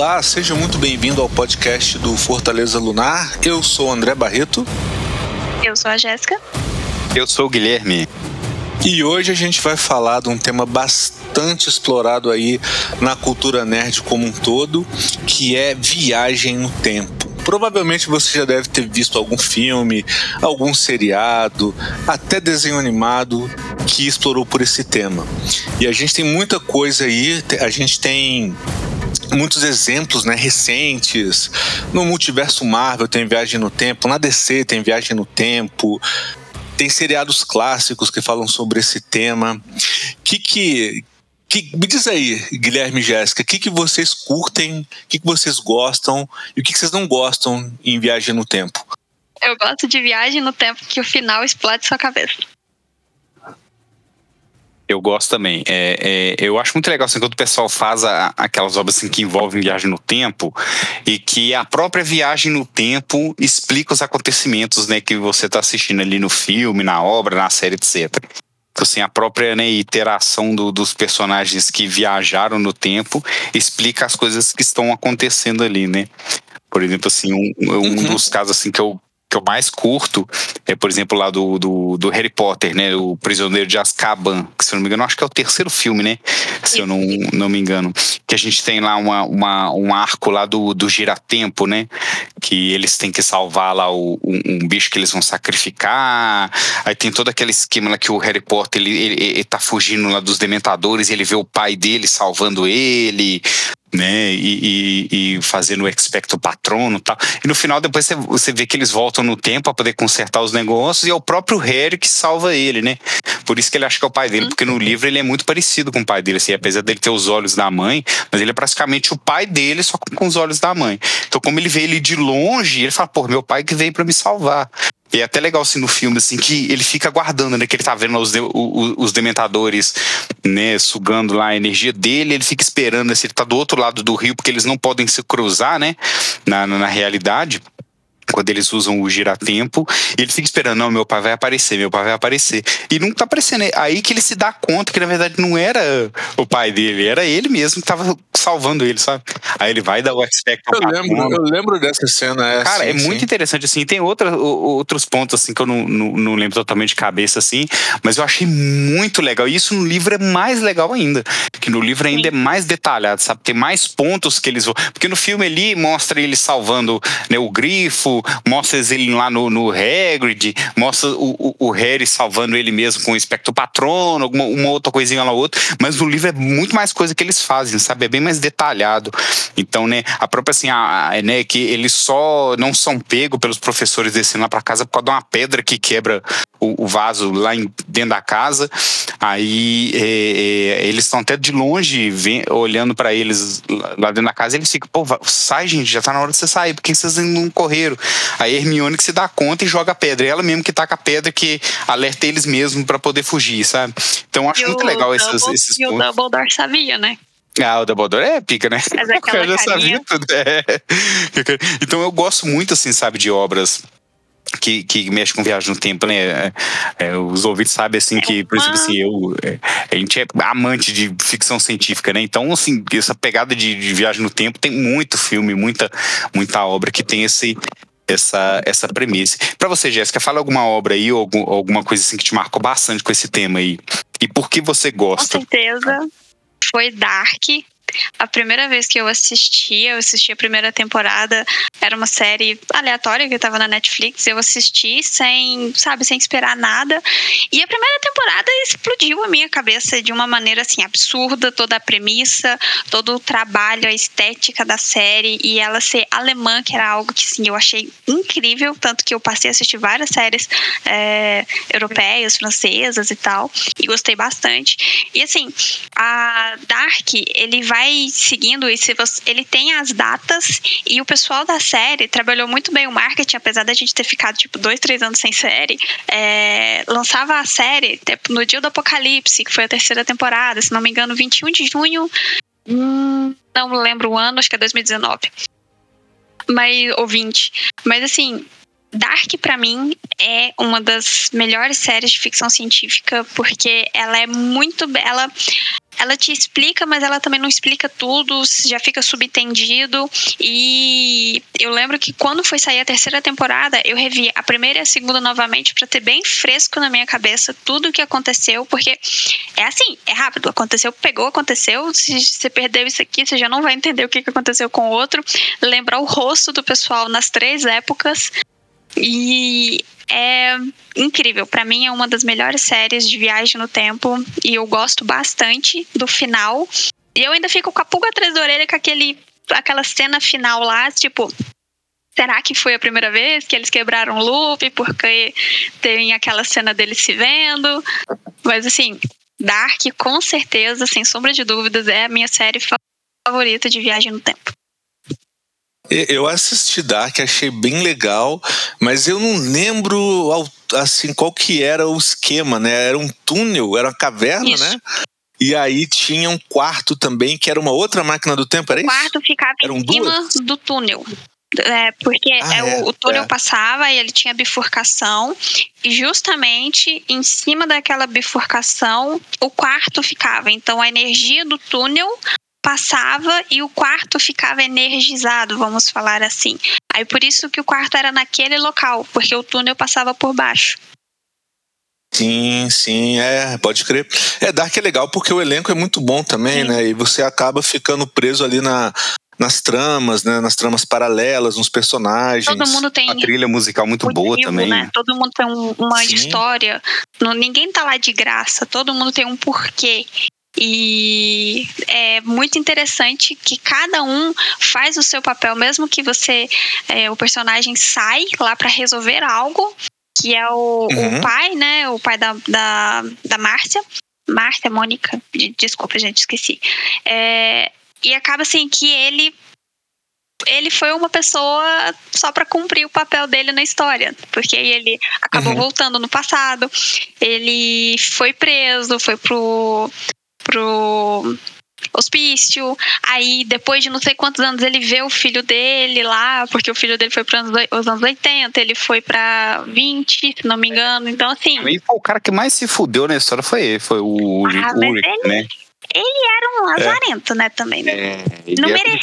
Olá, seja muito bem-vindo ao podcast do Fortaleza Lunar. Eu sou o André Barreto. Eu sou a Jéssica. Eu sou o Guilherme. E hoje a gente vai falar de um tema bastante explorado aí na cultura nerd como um todo, que é viagem no tempo. Provavelmente você já deve ter visto algum filme, algum seriado, até desenho animado que explorou por esse tema. E a gente tem muita coisa aí, a gente tem muitos exemplos né, recentes. No multiverso Marvel tem viagem no tempo, na DC tem viagem no tempo. Tem seriados clássicos que falam sobre esse tema. Que que, que me diz aí, Guilherme e Jéssica, o que, que vocês curtem, o que, que vocês gostam e o que, que vocês não gostam em Viagem no Tempo? Eu gosto de Viagem no Tempo que o final explode sua cabeça. Eu gosto também. É, é, eu acho muito legal assim, quando o pessoal faz a, aquelas obras assim, que envolvem viagem no tempo e que a própria viagem no tempo explica os acontecimentos né, que você está assistindo ali no filme, na obra, na série, etc. Então, assim, a própria né, iteração do, dos personagens que viajaram no tempo explica as coisas que estão acontecendo ali, né? Por exemplo, assim, um, um uhum. dos casos assim que eu que eu mais curto é, por exemplo, lá do, do, do, Harry Potter, né? O Prisioneiro de Azkaban, que se eu não me engano, acho que é o terceiro filme, né? Se eu não, não me engano. Que a gente tem lá uma, uma, um arco lá do, do Giratempo, né? Que eles têm que salvar lá o, um, um, bicho que eles vão sacrificar. Aí tem todo aquele esquema lá que o Harry Potter, ele, ele, ele tá fugindo lá dos Dementadores ele vê o pai dele salvando ele né, e, e, e, fazendo o expecto patrono e tal. E no final, depois você, você vê que eles voltam no tempo para poder consertar os negócios e é o próprio Harry que salva ele, né? Por isso que ele acha que é o pai dele, porque no livro ele é muito parecido com o pai dele, assim, apesar dele ter os olhos da mãe, mas ele é praticamente o pai dele, só com os olhos da mãe. Então, como ele vê ele de longe, ele fala, pô, meu pai que veio para me salvar. E é até legal assim no filme, assim, que ele fica aguardando, né? Que ele tá vendo os, de, os, os, dementadores, né, sugando lá a energia dele, ele fica esperando, assim, ele tá do outro lado do rio, porque eles não podem se cruzar, né? Na, na realidade quando eles usam o giratempo, e ele fica esperando, não, meu pai vai aparecer, meu pai vai aparecer. E não tá aparecendo. É aí que ele se dá conta que, na verdade, não era o pai dele, era ele mesmo que tava salvando ele, sabe? Aí ele vai dar o expect eu lembro, eu lembro dessa cena. É, Cara, sim, é sim. muito interessante, assim. Tem outra, outros pontos, assim, que eu não, não, não, lembro totalmente de cabeça, assim, mas eu achei muito legal. E isso no livro é mais legal ainda. Que no livro ainda sim. é mais detalhado, sabe? Tem mais pontos que eles vão. Porque no filme ali mostra ele salvando né, o grifo, mostra ele lá no, no Hagrid, mostra o, o, o, Harry salvando ele mesmo com o espectro patrono, alguma uma outra coisinha lá outra, mas no livro é muito mais coisa que eles fazem, sabe? É bem mais detalhado. Então, né, a própria assim, a, a, né, que eles só não são pegos pelos professores descendo lá para casa por causa de uma pedra que quebra o, o vaso lá em, dentro da casa. Aí é, é, eles estão até de longe vem, olhando para eles lá dentro da casa. Eles ficam, pô, sai, gente, já tá na hora de você sair, por que vocês não correram? Aí Hermione que se dá conta e joga a pedra. ela mesmo que taca a pedra que alerta eles mesmo para poder fugir, sabe? Então acho e muito legal esses, esses e pontos. E o Dumbledore sabia, né? Ah, o Dumbledore é pica, né? Mas aquela já sabia tudo. É. Então eu gosto muito, assim, sabe, de obras que, que mexe com viagem no tempo, né? É, é, os ouvintes sabem assim é que, por exemplo, assim, eu é, a gente é amante de ficção científica, né? Então, assim, essa pegada de, de viagem no tempo tem muito filme, muita, muita obra que tem esse essa, essa premissa. Para você, Jéssica, fala alguma obra aí ou alguma coisa assim que te marcou bastante com esse tema aí. E por que você gosta? Com certeza. Foi Dark. A primeira vez que eu assisti, eu assisti a primeira temporada, era uma série aleatória que estava na Netflix. Eu assisti sem, sabe, sem esperar nada. E a primeira temporada explodiu a minha cabeça de uma maneira assim absurda, toda a premissa, todo o trabalho, a estética da série e ela ser alemã, que era algo que sim, eu achei incrível, tanto que eu passei a assistir várias séries é, europeias, francesas e tal, e gostei bastante. E assim, a Dark, ele vai vai seguindo e se você, ele tem as datas e o pessoal da série trabalhou muito bem o marketing, apesar da gente ter ficado tipo dois, três anos sem série, é, lançava a série tipo, no dia do Apocalipse, que foi a terceira temporada, se não me engano, 21 de junho, hum, não lembro o ano, acho que é 2019. Mas, ou 20. Mas assim, Dark para mim é uma das melhores séries de ficção científica porque ela é muito ela ela te explica, mas ela também não explica tudo, já fica subentendido. E eu lembro que quando foi sair a terceira temporada, eu revi a primeira e a segunda novamente para ter bem fresco na minha cabeça tudo o que aconteceu, porque é assim, é rápido, aconteceu, pegou, aconteceu. Se você perdeu isso aqui, você já não vai entender o que aconteceu com o outro. Lembrar o rosto do pessoal nas três épocas. E é incrível. Para mim é uma das melhores séries de viagem no tempo e eu gosto bastante do final. E eu ainda fico com a pulga atrás da orelha com aquele, aquela cena final lá, tipo, será que foi a primeira vez que eles quebraram o loop porque tem aquela cena deles se vendo? Mas assim, Dark com certeza, sem sombra de dúvidas, é a minha série favorita de viagem no tempo. Eu assisti Dark, achei bem legal, mas eu não lembro assim qual que era o esquema, né? Era um túnel, era uma caverna, Isso. né? E aí tinha um quarto também, que era uma outra máquina do tempo, era o isso? quarto ficava Eram em cima duas? do túnel. É, porque Ah, é, é, o, o túnel é. passava e ele tinha bifurcação, e justamente em cima daquela bifurcação o quarto ficava. Então a energia do túnel passava e o quarto ficava energizado, vamos falar assim. Aí por isso que o quarto era naquele local, porque o túnel passava por baixo. Sim, sim, é, pode crer. É, Dark é legal porque o elenco é muito bom também, Sim. né? E você acaba ficando preso ali na, nas tramas, né? Nas tramas paralelas, nos personagens. Todo mundo tem A trilha musical muito boa também. né? Todo mundo tem um- uma Sim. história. Não, ninguém tá lá de graça. Todo mundo tem um porquê. E é muito interessante que cada um faz o seu papel, mesmo que você, é, o personagem sai lá para resolver algo, que é o, o Uhum. pai, né? O pai da, da, da Márcia. Márcia, Mônica, de- desculpa, gente, esqueci. É, e acaba assim que ele ele foi uma pessoa só para cumprir o papel dele na história, porque aí ele acabou Uhum. voltando no passado, ele foi preso, foi pro pro hospício, aí depois de não sei quantos anos ele vê o filho dele lá, porque o filho dele foi para os anos 80, ele foi para 20, se não me engano, então assim, E o cara que mais se fudeu na história foi ele, foi o Ah, mas Ulrich, né? Era um lazarento, né, também. né? É, ele Não é- merecia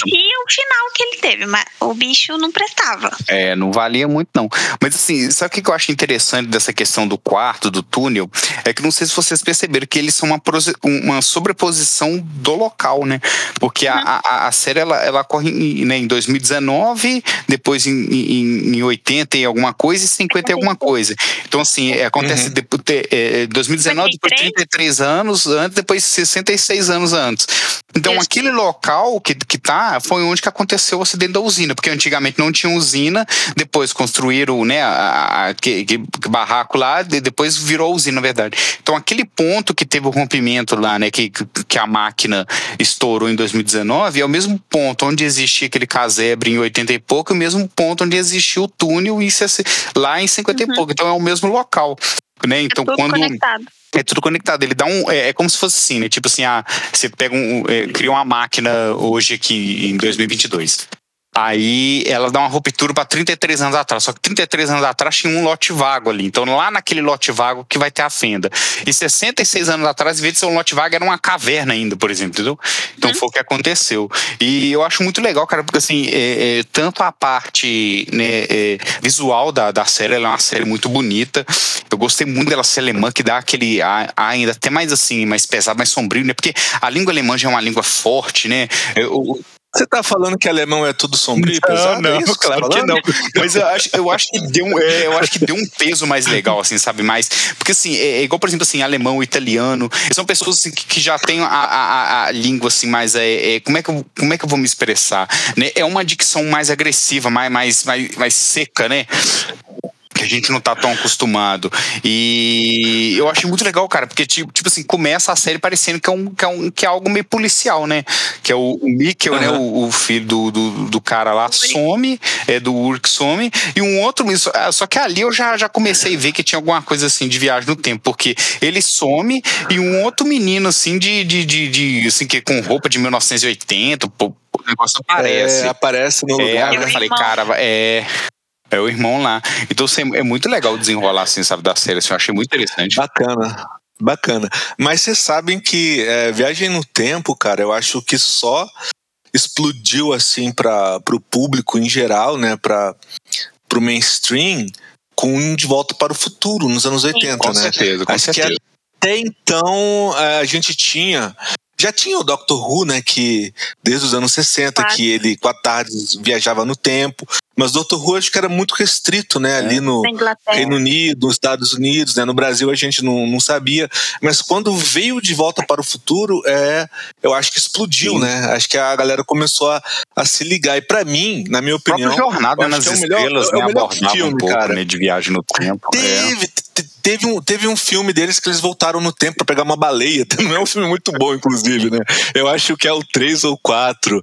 o final que ele teve, mas o bicho não prestava. É, não valia muito, não. Mas assim, sabe o que eu acho interessante dessa questão do quarto, do túnel? É que não sei se vocês perceberam que eles são uma, uma sobreposição do local, né? Porque a, a, a série ela, ela corre em, né, em 2019, depois em, em, em 80 e alguma coisa e 50 e alguma coisa. Então, assim, é, acontece Uhum. depois, é, é, 2019, depois 33 anos antes, depois 66 anos antes. Então, Isso. aquele local que, que tá foi onde que aconteceu o acidente da usina, porque antigamente não tinha usina, depois construíram, né, a, a- que, que- barraco lá, de- depois virou usina, na verdade. Então, aquele ponto que teve o rompimento lá, né, que, que a máquina estourou em 2019, é o mesmo ponto onde existia aquele casebre em 80 e pouco, e o mesmo ponto onde existia o túnel em, lá em 50 e pouco. Então, é o mesmo local. Né? Então, é tudo quando conectado. é tudo conectado. Ele dá um. É, é como se fosse assim, né? Tipo assim, ah, você pega um. é, cria uma máquina hoje aqui em 2022. Aí ela dá uma ruptura para 33 anos atrás. Só que 33 anos atrás tinha um lote vago ali. Então, lá naquele lote vago que vai ter a fenda. E 66 anos atrás, em vez de ser um lote vago, era uma caverna ainda, por exemplo, entendeu? Então foi o que aconteceu. E eu acho muito legal, cara, porque assim, é, é, tanto a parte né, é, visual da, da série, ela é uma série muito bonita. Eu gostei muito dela ser alemã, que dá aquele ar, ar ainda até mais assim, mais pesado, mais sombrio, né? Porque a língua alemã já é uma língua forte, né? Eu, Você tá falando que alemão é tudo sombrio e pesado? é isso que você tá claro que não. Mas eu acho, eu acho que deu, um- é, eu acho que deu um peso mais legal, assim, sabe? Mais. Porque assim, é, é igual, por exemplo, assim, alemão, italiano. São pessoas assim, que, que já têm a, a, a- a língua, assim, mais. É, é, como, é que eu, como é que eu vou me expressar? Né? É uma dicção mais agressiva, mais, mais, mais, mais seca, né? Que a gente não tá tão acostumado. E eu acho muito legal, cara, porque, tipo, tipo assim, começa a série parecendo que é, um, que é, um, que é algo meio policial, né? Que é o, o Mikkel, né? O, o filho do, do, do cara lá some, é do Urk some, e um outro. Só, só que ali eu já, já comecei a ver que tinha alguma coisa assim de viagem no tempo, porque ele some e um outro menino, assim, de, de, de, de assim, que com roupa de 1980, pô, o negócio aparece. É, aparece no É, lugar. né? eu falei, irmão. cara, é. É o irmão lá. Então assim, é muito legal o desenrolar, assim, sabe, da série. Assim, eu achei muito interessante. Bacana. Bacana. Mas vocês sabem que é, Viagem no Tempo, cara, eu acho que só explodiu assim para o público em geral, né, para o mainstream, com De Volta para o Futuro, nos anos 80, com né? Certeza, com acho certeza. que até então a gente tinha já tinha o Doctor Who, né, que desde os anos 60, claro. que ele com a tarde viajava no tempo, mas o Dr. Who acho que era muito restrito, né? Ali no Reino Unido, nos Estados Unidos, né? No Brasil a gente não, não sabia. Mas quando veio de volta para o futuro, é, eu acho que explodiu, Sim. né? Acho que a galera começou a, a se ligar. E para mim, na minha opinião. Jornada nas é Estrelas, melhor, né? É abordava filme, um pouco, cara. Né, de viagem no tempo. Teve, é. teve, um, teve um filme deles que eles voltaram no tempo para pegar uma baleia. Não é um filme muito bom, inclusive, né? Eu acho que é o 3 ou 4.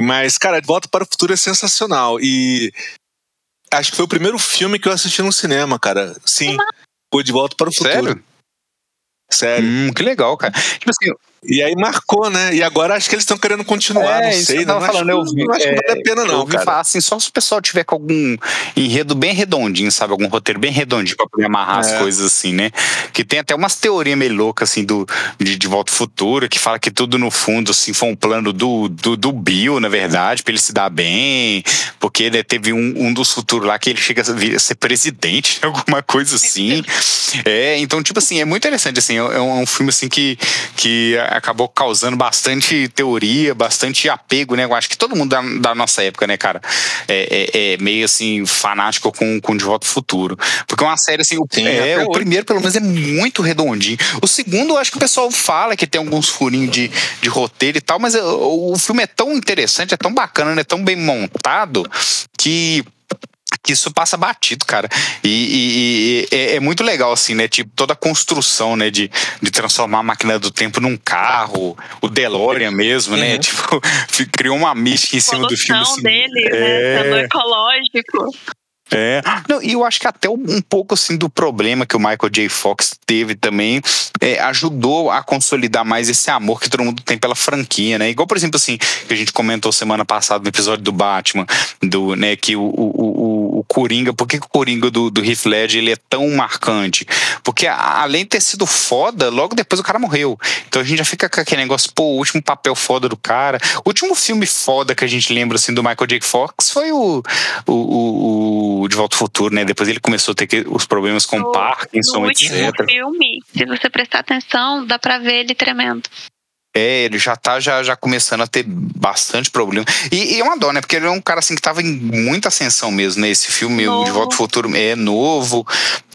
Mas, cara, De Volta para o Futuro é sensacional. E acho que foi o primeiro filme que eu assisti no cinema, cara. Sim, foi De Volta para o Futuro. Sério? Sério. Hum, que legal, cara. Tipo assim, e aí marcou, né? E agora acho que eles estão querendo continuar, é, não sei. Eu tava não falando, acho, eu vi, não acho é, que vale a pena, não. Eu vi falar assim, só se o pessoal tiver com algum enredo bem redondinho, sabe? Algum roteiro bem redondinho pra poder amarrar é. as coisas assim, né? Que tem até umas teorias meio loucas, assim, do, de, de Volta ao Futuro, que fala que tudo no fundo, assim, foi um plano do, do, do Bill, na verdade, pra ele se dar bem, porque ele teve um, um dos futuros lá que ele chega a ser presidente, alguma coisa assim. É, então, tipo assim, é muito interessante, assim, é um, é um filme, assim, que, que acabou causando bastante teoria, bastante apego, né? Eu acho que todo mundo da, da nossa época, né, cara, é, é, é, meio assim, fanático com, com De Volta ao Futuro. Porque é uma série, assim, o, Sim, é, o primeiro, pelo menos, é muito redondinho. O segundo, eu acho que o pessoal fala que tem alguns furinhos de, de roteiro e tal, mas o, o filme é tão interessante, é tão bacana, né? É tão bem montado que que isso passa batido, cara. E, e, e é, é, muito legal, assim, né? Tipo, toda a construção, né? De, de transformar a máquina do tempo num carro, o DeLorean mesmo, né? uhum. né? Tipo, criou uma mística em cima do filme. Assim, dele, é... né? ecológico. É, não, e eu acho que até um pouco assim do problema que o Michael J. Fox teve também é, ajudou a consolidar mais esse amor que todo mundo tem pela franquia, né? Igual, por exemplo, assim, que a gente comentou semana passada no episódio do Batman, do, né, que o, o, o, o Coringa, por que, que o Coringa do, do Heath Ledger ele é tão marcante? Porque além de ter sido foda, logo depois o cara morreu. Então a gente já fica com aquele negócio, pô, o último papel foda do cara. O último filme foda que a gente lembra, assim, do Michael J. Fox foi o, o, o de Volta ao Futuro, né? Depois ele começou a ter os problemas com no, Parkinson, no etc. No filme, se você prestar atenção, dá pra ver ele tremendo. É, ele já tá já, já começando a ter bastante problema. E, e é uma dó, né? Porque ele é um cara assim que tava em muita ascensão mesmo, né? Esse filme novo. de Volta ao Futuro é novo,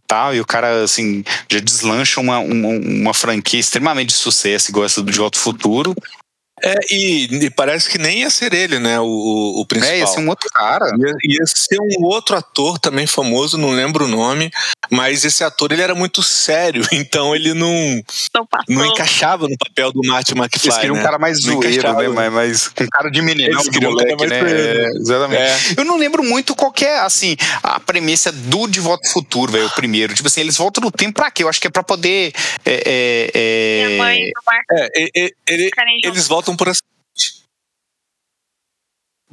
tal, e o cara, assim, já deslancha uma, uma, uma franquia extremamente de sucesso, igual essa do De Volta ao Futuro. É, e, e, parece que nem ia ser ele, né? O, o principal. É, ia ser um outro cara. Ia, ia, ser um outro ator também famoso, não lembro o nome, mas esse ator ele era muito sério, então ele não, não, não encaixava no papel do Marty McFly. Eles queriam né? um cara mais zoeiro, né? Mas, mas, com cara de menino, Eles queriam moleque, um né? É, exatamente. É. Eu não lembro muito qual é, assim, a premissa do De Volta ao Futuro, velho, o primeiro. Tipo assim, eles voltam no tempo pra quê? Eu acho que é pra poder. É, é, é... Minha mãe do Marco. É, ele, eles voltam por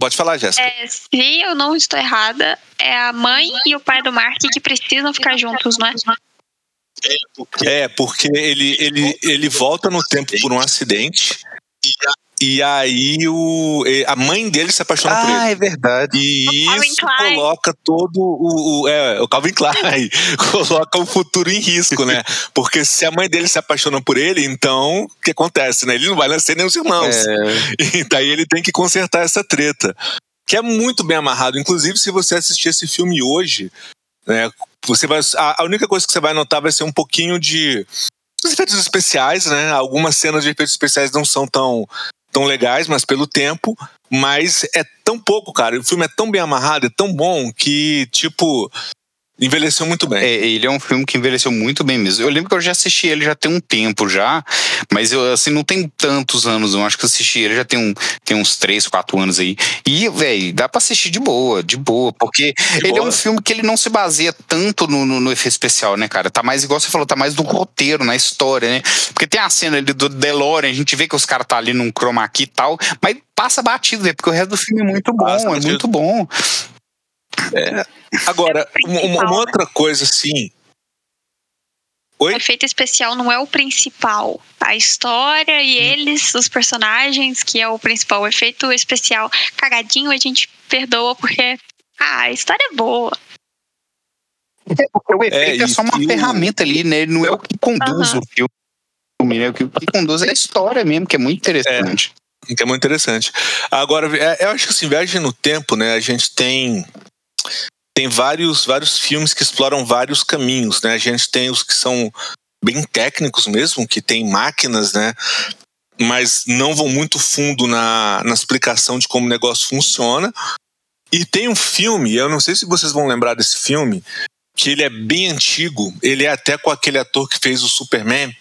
Pode falar, Jéssica. É, se eu não estou errada, é a mãe e o pai do Mark que precisam ficar juntos, não é? É, porque ele, ele, ele volta no tempo por um acidente e aí o, a mãe dele se apaixona ah, por ele. Ah, é verdade. E isso coloca todo o, o, é, o Calvin Klein coloca o futuro em risco, né? Porque se a mãe dele se apaixona por ele, então o que acontece, né? Ele não vai nascer nem os irmãos. É. E daí ele tem que consertar essa treta. Que é muito bem amarrado. Inclusive, se você assistir esse filme hoje, né? Você vai, a, a única coisa que você vai notar vai ser um pouquinho de os efeitos especiais, né? Algumas cenas de efeitos especiais não são tão tão legais, mas pelo tempo, mas é tão pouco, cara. O filme é tão bem amarrado, é tão bom que, tipo, Envelheceu muito bem. É, ele é um filme que envelheceu muito bem mesmo. Eu lembro que eu já assisti ele já tem um tempo já, mas eu assim não tem tantos anos. Eu acho que eu assisti ele já tem, um, tem uns 3, 4 anos aí. E, velho, dá pra assistir de boa, de boa, porque de ele boa. é um filme que ele não se baseia tanto no, no, no, efeito especial, né, cara? Tá mais, igual você falou, tá mais do roteiro, na história, né? Porque tem a cena ali do DeLorean, a gente vê que os caras tá ali num chroma key e tal, mas passa batido, velho, porque o resto do filme é muito bom, passa é batido. muito bom. É. Agora, uma, uma, outra coisa assim. Oi? O efeito especial não é o principal. A história e hum. eles, os personagens, que é o principal. O efeito especial cagadinho a gente perdoa porque ah, a história é boa. É, porque o efeito é, é só uma ferramenta ali, né? Ele não é o que conduz uhum. o filme, né? O que, o que conduz é a história mesmo, que é muito interessante. É, que é muito interessante. Agora, é, eu acho que assim, viagem no tempo, né? A gente tem tem vários, vários filmes que exploram vários caminhos, né? A gente tem os que são bem técnicos mesmo, que tem máquinas, né? Mas não vão muito fundo na, na explicação de como o negócio funciona. E tem um filme, eu não sei se vocês vão lembrar desse filme, que ele é bem antigo, ele é até com aquele ator que fez o Superman,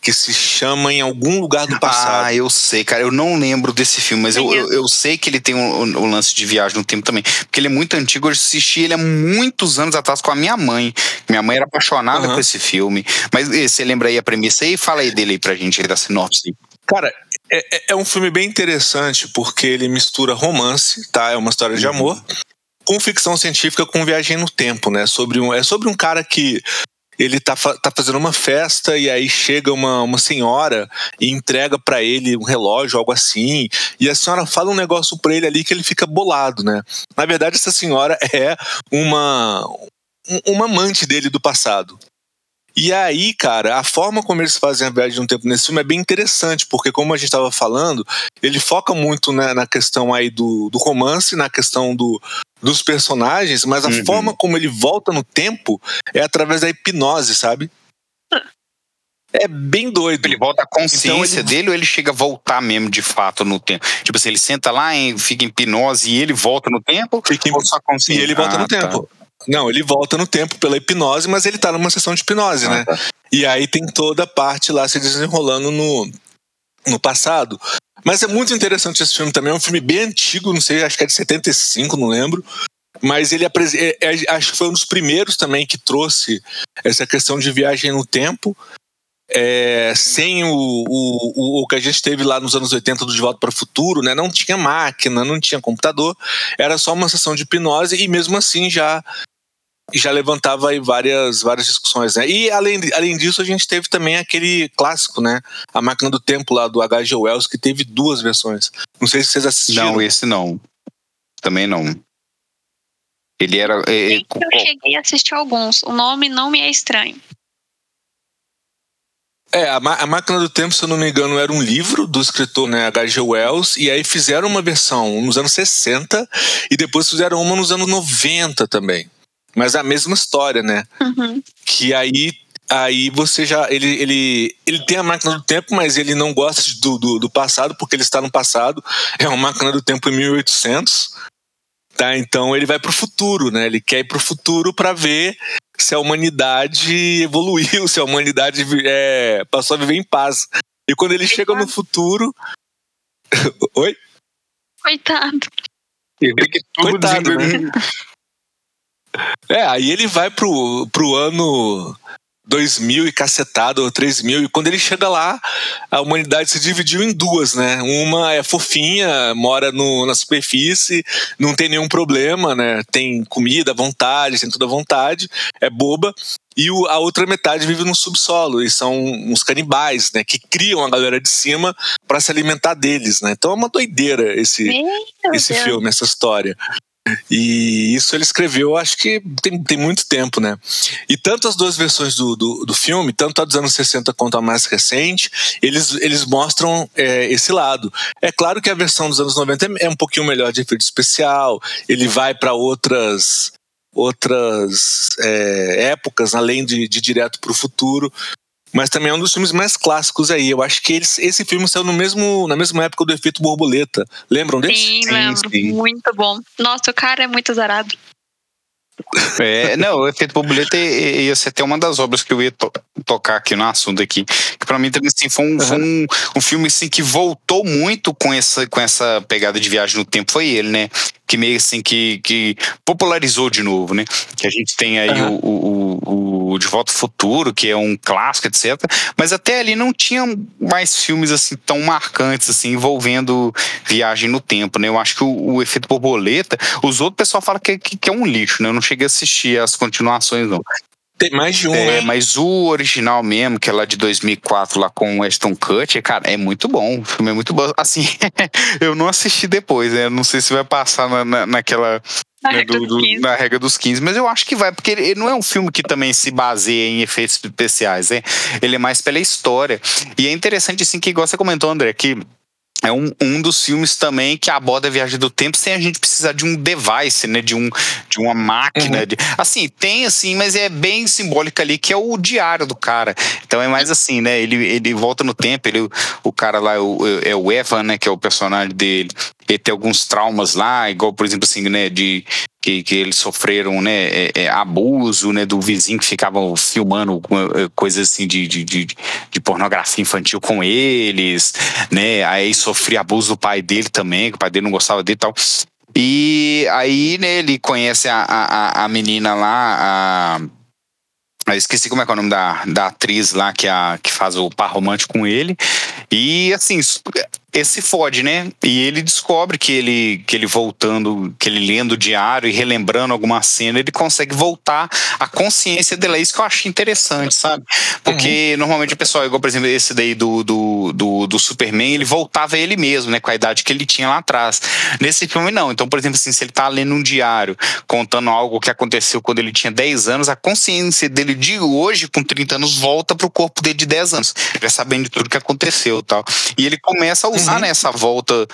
que se chama Em Algum Lugar do Passado. Ah, eu sei, cara. Eu não lembro desse filme, mas eu, eu, eu, sei que ele tem um, um, lance de viagem no tempo também. Porque ele é muito antigo, eu assisti ele há muitos anos atrás com a minha mãe. Minha mãe era apaixonada uhum. por esse filme. Mas você lembra aí a premissa aí? Fala aí dele aí pra gente, aí da sinopse. Cara, é, é, é um filme bem interessante porque ele mistura romance, tá? É uma história de uhum. amor com ficção científica com viagem no tempo, né? Sobre um, é sobre um cara que ele tá, tá fazendo uma festa e aí chega uma, uma senhora e entrega para ele um relógio, algo assim, e a senhora fala um negócio para ele ali que ele fica bolado, né? Na verdade, essa senhora é uma uma amante dele do passado. E aí, cara, a forma como eles fazem a viagem no tempo nesse filme é bem interessante, porque como a gente estava falando, ele foca muito né, na questão aí do, do romance, na questão do, dos personagens, mas a uhum. forma como ele volta no tempo é através da hipnose, sabe? É bem doido. Ele volta à consciência então ele... dele ou ele chega a voltar mesmo de fato no tempo? Tipo assim, ele senta lá, e fica em hipnose e ele volta no tempo? Fica em... Ou só consciência? E ele volta ah, no tá. Não, ele volta no tempo pela hipnose, mas ele tá numa sessão de hipnose, ah, né? Tá. E aí tem toda a parte lá se desenrolando no, no passado. Mas é muito interessante esse filme também. É um filme bem antigo, não sei, acho que é de 75, não lembro. Mas ele é, é, acho que foi um dos primeiros também que trouxe essa questão de viagem no tempo. É, sem o, o, o, que a gente teve lá nos anos 80 do De Volta para o Futuro, né? Não tinha máquina, não tinha computador, era só uma sessão de hipnose e mesmo assim já já levantava aí várias, várias discussões, né? E além, além disso, a gente teve também aquele clássico, né? A Máquina do Tempo lá do H.G. Wells, que teve duas versões. Não sei se vocês assistiram. Não, esse não. Também não. Ele era. É, é eu cheguei a assistir alguns. O nome não me é estranho. É, a, a, Máquina do Tempo, se eu não me engano, era um livro do escritor né, H.G. Wells, e aí fizeram uma versão nos anos 60 e depois fizeram uma nos anos 90 também mas é a mesma história, né? Uhum. Que aí aí você já ele, ele, ele tem a máquina do tempo, mas ele não gosta do, do, do, passado porque ele está no passado. É uma máquina do tempo em 1800, tá? Então ele vai para o futuro, né? Ele quer ir para o futuro para ver se a humanidade evoluiu, se a humanidade é, passou a viver em paz. E quando ele chega no futuro, oi? Coitado. Ele vê que tudo Coitado, né? É, aí ele vai pro, pro ano 2000 e cacetado, ou 3000, e quando ele chega lá, a humanidade se dividiu em duas, né? Uma é fofinha, mora no, na superfície, não tem nenhum problema, né? Tem comida à vontade, tem tudo à vontade, é boba. E o, a outra metade vive no subsolo, e são uns canibais, né? Que criam a galera de cima para se alimentar deles, né? Então é uma doideira esse, esse filme, essa história. E isso ele escreveu, acho que tem, tem muito tempo, né? E tanto as duas versões do, do, do filme, tanto a dos anos 60 quanto a mais recente, eles, eles mostram é, esse lado. É claro que a versão dos anos 90 é, é um pouquinho melhor de efeito especial, ele vai para outras outras é, épocas, além de, de Direto para o Futuro, mas também é um dos filmes mais clássicos aí. Eu acho que eles, esse filme saiu no mesmo, na mesma época do Efeito Borboleta. Lembram desse? Sim, sim lembro. Sim. Muito bom. Nossa, o cara é muito zarado. É, não, o Efeito Borboleta ia ser até uma das obras que eu ia to tocar aqui no assunto aqui. Que pra mim também assim, foi, um, uhum. foi um, um, filme assim, que voltou muito com essa, com essa pegada de viagem no tempo. Foi ele, né? Que meio assim que, que popularizou de novo, né? Que a gente tem aí uhum. o, o, o De Volta ao Futuro, que é um clássico, etc. Mas até ali não tinha mais filmes assim tão marcantes, assim, envolvendo viagem no tempo, né? Eu acho que o, o Efeito Borboleta, os outros o pessoal fala que, que, que, é um lixo, né? Eu não cheguei a assistir as continuações, não. Tem mais de um, é, né? Mas o original mesmo, que é lá de 2004, lá com o Weston Kutcher, cara, é muito bom. O filme é muito bom. Assim, eu não assisti depois, né? Eu não sei se vai passar na, na, naquela Na né, regra do- dos do- 15. na regra dos 15, mas eu acho que vai, porque ele não é um filme que também se baseia em efeitos especiais, né? Ele é mais pela história. E é interessante, assim, que igual você comentou, André, que é um, um dos filmes também que aborda a viagem do tempo sem a gente precisar de um device, né? De, um, de uma máquina. de- assim, tem assim, mas é bem simbólico ali, que é o diário do cara. Então é mais assim, né? Ele, ele volta no tempo, ele, o cara lá é o, é o Evan, né? Que é o personagem dele. Ele tem alguns traumas lá, igual, por exemplo, assim, né? De, que, que eles sofreram né, é, é, abuso né, do vizinho que ficava filmando é, coisas assim de, de, de, de pornografia infantil com eles, né? Aí sofria abuso do pai dele também, que o pai dele não gostava dele e tal. E aí, né, ele conhece a, a, a menina lá, a. Eu esqueci como é é o nome da, da atriz lá que, a, que faz o par romântico com ele. E assim, esse fode, né? E ele descobre que ele, que ele voltando, que ele lendo o diário e relembrando alguma cena, ele consegue voltar à consciência dele. É isso que eu achei interessante, sabe? Porque normalmente o pessoal, igual, por exemplo, esse daí do, do, do, do Superman, ele voltava ele mesmo, né? Com a idade que ele tinha lá atrás. Nesse filme, não. Então, por exemplo, assim, se ele tá lendo um diário contando algo que aconteceu quando ele tinha 10 anos, a consciência dele de hoje, com 30 anos, volta pro corpo dele de 10 anos, já sabendo de tudo que aconteceu e tal. E ele começa a usar Uhum. né, essa volta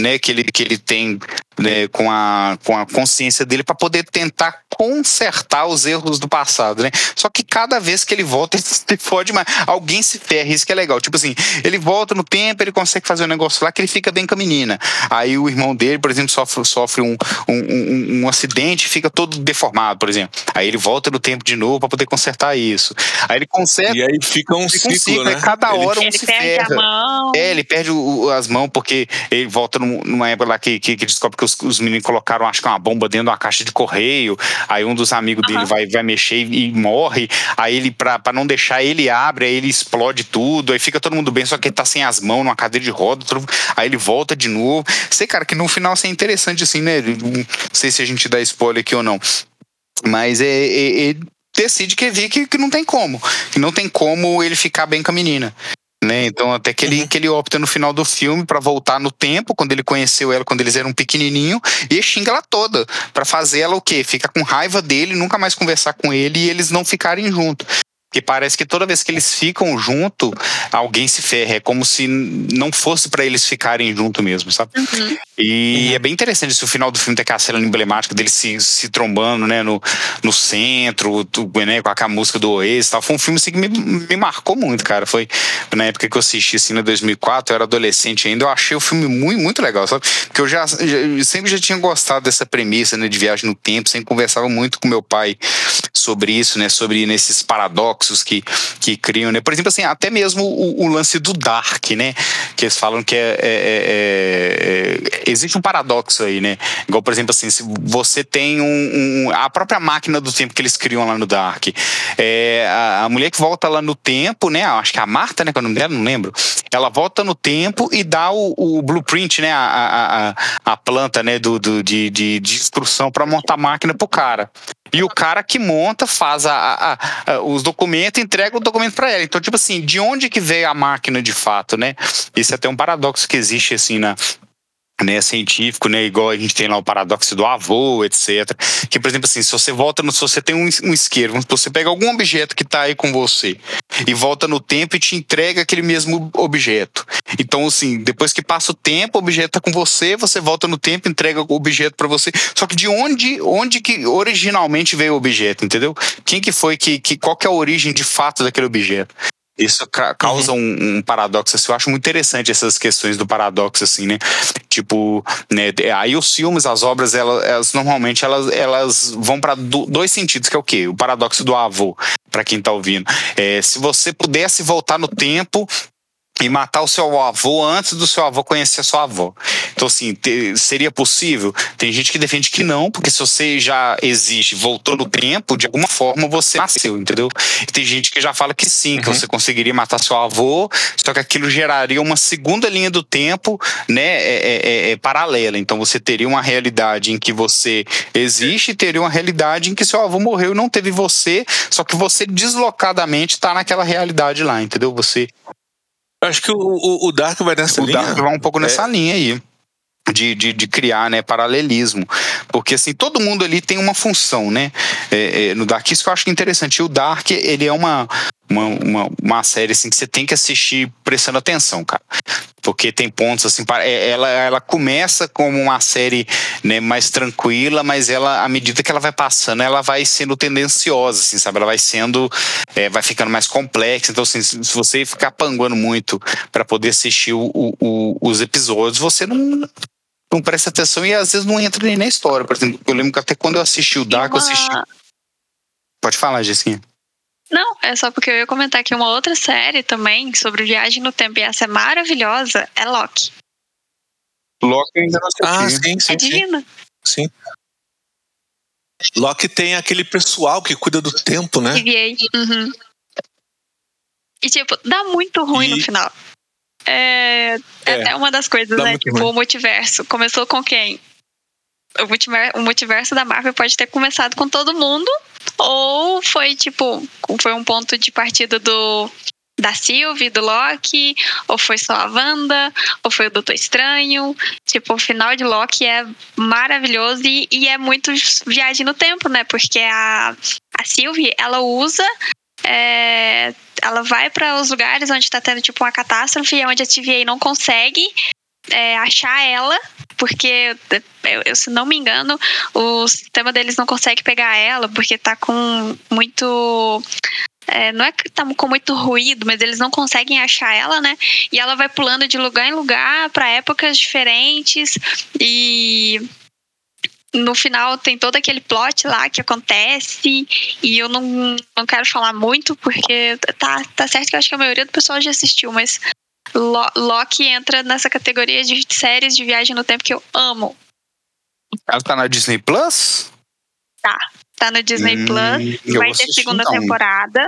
né, que, ele, que ele tem né, com, a, com a consciência dele para poder tentar consertar os erros do passado, né? Só que cada vez que ele volta, ele se fode mais. Alguém se ferra, isso que é legal. Tipo assim, ele volta no tempo, ele consegue fazer um negócio lá que ele fica bem com a menina. Aí o irmão dele, por exemplo, sofre, sofre um, um, um, um acidente e fica todo deformado, por exemplo. Aí ele volta no tempo de novo para poder consertar isso. Aí ele consegue. E aí fica um Fica um ciclo, ciclo, né? cada Ele- hora um Ele se perde ferra. a mão. É, ele perde o- o- as mãos porque ele volta num- numa época lá que, que, que descobre que os, os meninos colocaram, acho que uma bomba dentro de uma caixa de correio. Aí um dos amigos dele Aham. vai, vai mexer e, e morre. Aí ele, pra, pra não deixar, ele abre, aí ele explode tudo. Aí fica todo mundo bem, só que ele tá sem as mãos numa cadeira de roda. todo- aí ele volta de novo. Sei, cara, que no final assim, é interessante, assim, né? Não sei se a gente dá spoiler aqui ou não. Mas é, é- ele decide que vê que, que não tem como. Que não tem como ele ficar bem com a menina. Né? Então, até que ele, Uhum. que ele opta no final do filme pra voltar no tempo, quando ele conheceu ela, quando eles eram pequenininho, e xinga ela toda. Pra fazer ela o quê? Fica com raiva dele, nunca mais conversar com ele e eles não ficarem juntos. Porque parece que toda vez que eles ficam junto, alguém se ferra. É como se não fosse pra eles ficarem junto mesmo, sabe? Uhum. E Uhum. é bem interessante esse o final do filme tem aquela cena emblemática dele se, se trombando, né, no, no centro, tu- né, com aquela música do Oasis e tal. Foi um filme assim, que me, me marcou muito, cara. Foi na época que eu assisti, assim, em 2004, eu era adolescente ainda, eu achei o filme muito, muito legal, sabe? Porque eu já, já- sempre já tinha gostado dessa premissa, né, de viagem no tempo, sempre conversava muito com meu pai sobre isso, né, sobre nesses paradoxos que, que criam, né? Por exemplo, assim, até mesmo o, o lance do Dark, né? Que eles falam que é, é- é- é- existe um paradoxo aí, né? Igual, por exemplo, assim, se você tem um, um- a própria máquina do tempo que eles criam lá no Dark, é, a, a mulher que volta lá no tempo, né? Acho que é a Marta, né? Que é o nome dela, não lembro. Ela volta no tempo e dá o, o blueprint, né? A, a, a planta, né? Do, do- de, de, de instrução para montar a máquina pro cara. E o cara que monta faz a, a- a- os documentos entrega o documento para ela. Então, tipo assim, de onde que veio a máquina de fato, né? Isso é até um paradoxo que existe assim na né, científico, né, igual a gente tem lá o paradoxo do avô, etc. Que, por exemplo, assim, se você volta no, se você tem um, um isqueiro, você pega algum objeto que está aí com você e volta no tempo e te entrega aquele mesmo objeto. Então, assim, depois que passa o tempo, o objeto está com você, você volta no tempo, entrega o objeto para você. Só que de onde, onde que originalmente veio o objeto, entendeu? Quem que foi que, que qual que é a origem de fato daquele objeto? Isso ca- causa um, um paradoxo. assim, eu acho muito interessante essas questões do paradoxo, assim, né? Tipo, né? Aí os filmes, as obras, elas, elas normalmente elas, elas vão para dois sentidos, que é o quê? O paradoxo do avô, para quem tá ouvindo. É, se você pudesse voltar no tempo e matar o seu avô antes do seu avô conhecer a sua avó. Então, assim, ter, seria possível? Tem gente que defende que não, porque se você já existe, voltou no tempo, de alguma forma você nasceu, entendeu? E tem gente que já fala que sim, uhum. que você conseguiria matar seu avô, só que aquilo geraria uma segunda linha do tempo, né, é, é, é, é paralela. Então, você teria uma realidade em que você existe e teria uma realidade em que seu avô morreu e não teve você, só que você deslocadamente está naquela realidade lá, entendeu? Você Acho que o, o, o Dark vai nessa o linha. O Dark vai um pouco nessa é. linha aí. De, de, de, criar né, paralelismo. Porque assim, todo mundo ali tem uma função, né? É, é, no Dark, isso que eu acho interessante. E o Dark, ele é uma, uma, uma, uma, série assim, que você tem que assistir prestando atenção, cara. Porque tem pontos assim, é, ela, ela começa como uma série né, mais tranquila, mas ela, à medida que ela vai passando, ela vai sendo tendenciosa, assim, sabe? Ela vai sendo, é, vai ficando mais complexa. Então, assim, se você ficar panguando muito para poder assistir o, o, os episódios, você não, não presta atenção e às vezes não entra nem na história. Por exemplo, eu lembro que até quando eu assisti o Dark, eu assisti. Pode falar, Jessinha. Não, é só porque eu ia comentar que uma outra série também sobre viagem no tempo e essa é maravilhosa é Loki. Loki ainda não assisti. Ah, sim, sim. É divina. Sim. Loki tem aquele pessoal que cuida do tempo, né? TVA. Uhum. E, tipo, dá muito ruim e... no final. É, é, é, uma das coisas, né? Tipo, ruim. o multiverso. Começou com quem? O multiverso, o multiverso da Marvel pode ter começado com todo mundo ou foi tipo, foi um ponto de partida do da Sylvie, do Loki, ou foi só a Wanda, ou foi o Doutor Estranho. Tipo, o final de Loki é maravilhoso e, e é muito viagem no tempo, né? Porque a, a Sylvie, ela usa. É, ela vai para os lugares onde está tendo tipo uma catástrofe, onde a TVA não consegue é, achar ela, porque eu, se não me engano, o sistema deles não consegue pegar ela, porque tá com muito. É, não é que tá com muito ruído, mas eles não conseguem achar ela, né? E ela vai pulando de lugar em lugar para épocas diferentes e no final tem todo aquele plot lá que acontece e eu não, não quero falar muito porque tá, tá certo que eu acho que a maioria do pessoal já assistiu, mas Loki entra nessa categoria de séries de viagem no tempo que eu amo. Ela tá na Disney Plus? Tá. Tá no Disney hum, Plus. Vai ter segunda então. temporada.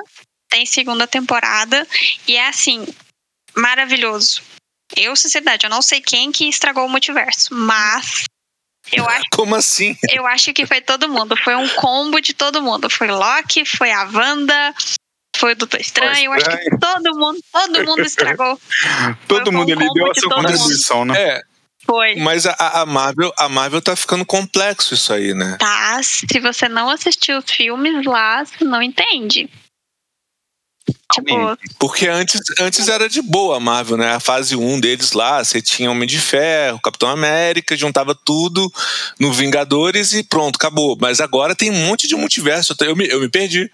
Tem segunda temporada. E é assim, maravilhoso. Eu, sinceridade, eu não sei quem que estragou o multiverso, mas eu acho. Como assim? Eu acho que foi todo mundo. Foi um combo de todo mundo. Foi Loki, foi a Wanda, foi o Doutor Estranho. Eu acho que todo mundo, todo mundo estragou. todo foi mundo ali deu a sua contribuição, né? É. Foi. Mas a, a, Marvel, a Marvel tá ficando complexo isso aí, né? Tá. Se você não assistiu os filmes lá, você não entende. Tipo... Porque antes, antes era de boa a Marvel, né? A fase 1 deles lá, você tinha Homem de Ferro, Capitão América, juntava tudo no Vingadores e pronto, acabou. Mas agora tem um monte de multiverso. Eu me, eu me perdi.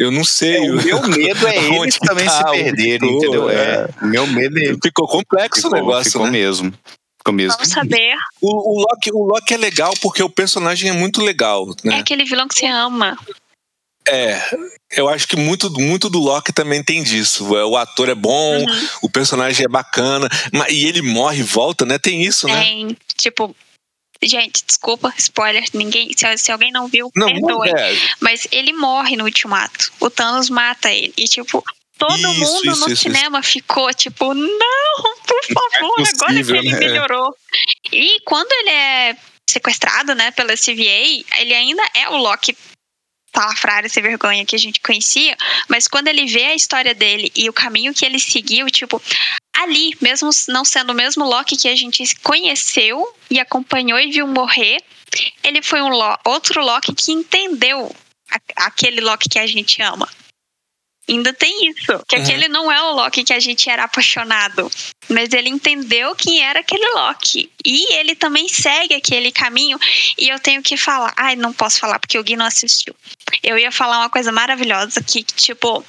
Eu não sei. É, o meu medo é eles também tá, se perderem, entendeu? É. é. Meu medo é. Ficou complexo ficou, o negócio. Ficou né? mesmo. Ficou mesmo. Vamos saber. O, o, Loki, o Loki é legal porque o personagem é muito legal. Né? É aquele vilão que você ama. É, eu acho que muito, muito do Loki também tem disso. É, o ator é bom, uhum. o personagem é bacana, e ele morre e volta, né? Tem isso, tem, né? Tem, tipo, Gente, desculpa, spoiler. Ninguém, se, se alguém não viu, não, perdoe. É. Mas ele morre no ultimato. O Thanos mata ele. E, tipo, todo isso, mundo isso, no isso, cinema ficou tipo, não, por favor, é agora que ele né? melhorou. E quando ele é sequestrado, né, pela CVA, ele ainda é o Loki salafrário sem vergonha que a gente conhecia, mas quando ele vê a história dele e o caminho que ele seguiu, tipo, ali, mesmo não sendo o mesmo Loki que a gente conheceu e acompanhou e viu morrer, ele foi um outro Loki que entendeu aquele Loki que a gente ama. Ainda tem isso, que uhum. aquele não é o Loki que a gente era apaixonado, mas ele entendeu quem era aquele Loki. E ele também segue aquele caminho. E eu tenho que falar, ai, não posso falar porque o Gui não assistiu. Eu ia falar uma coisa maravilhosa que, tipo,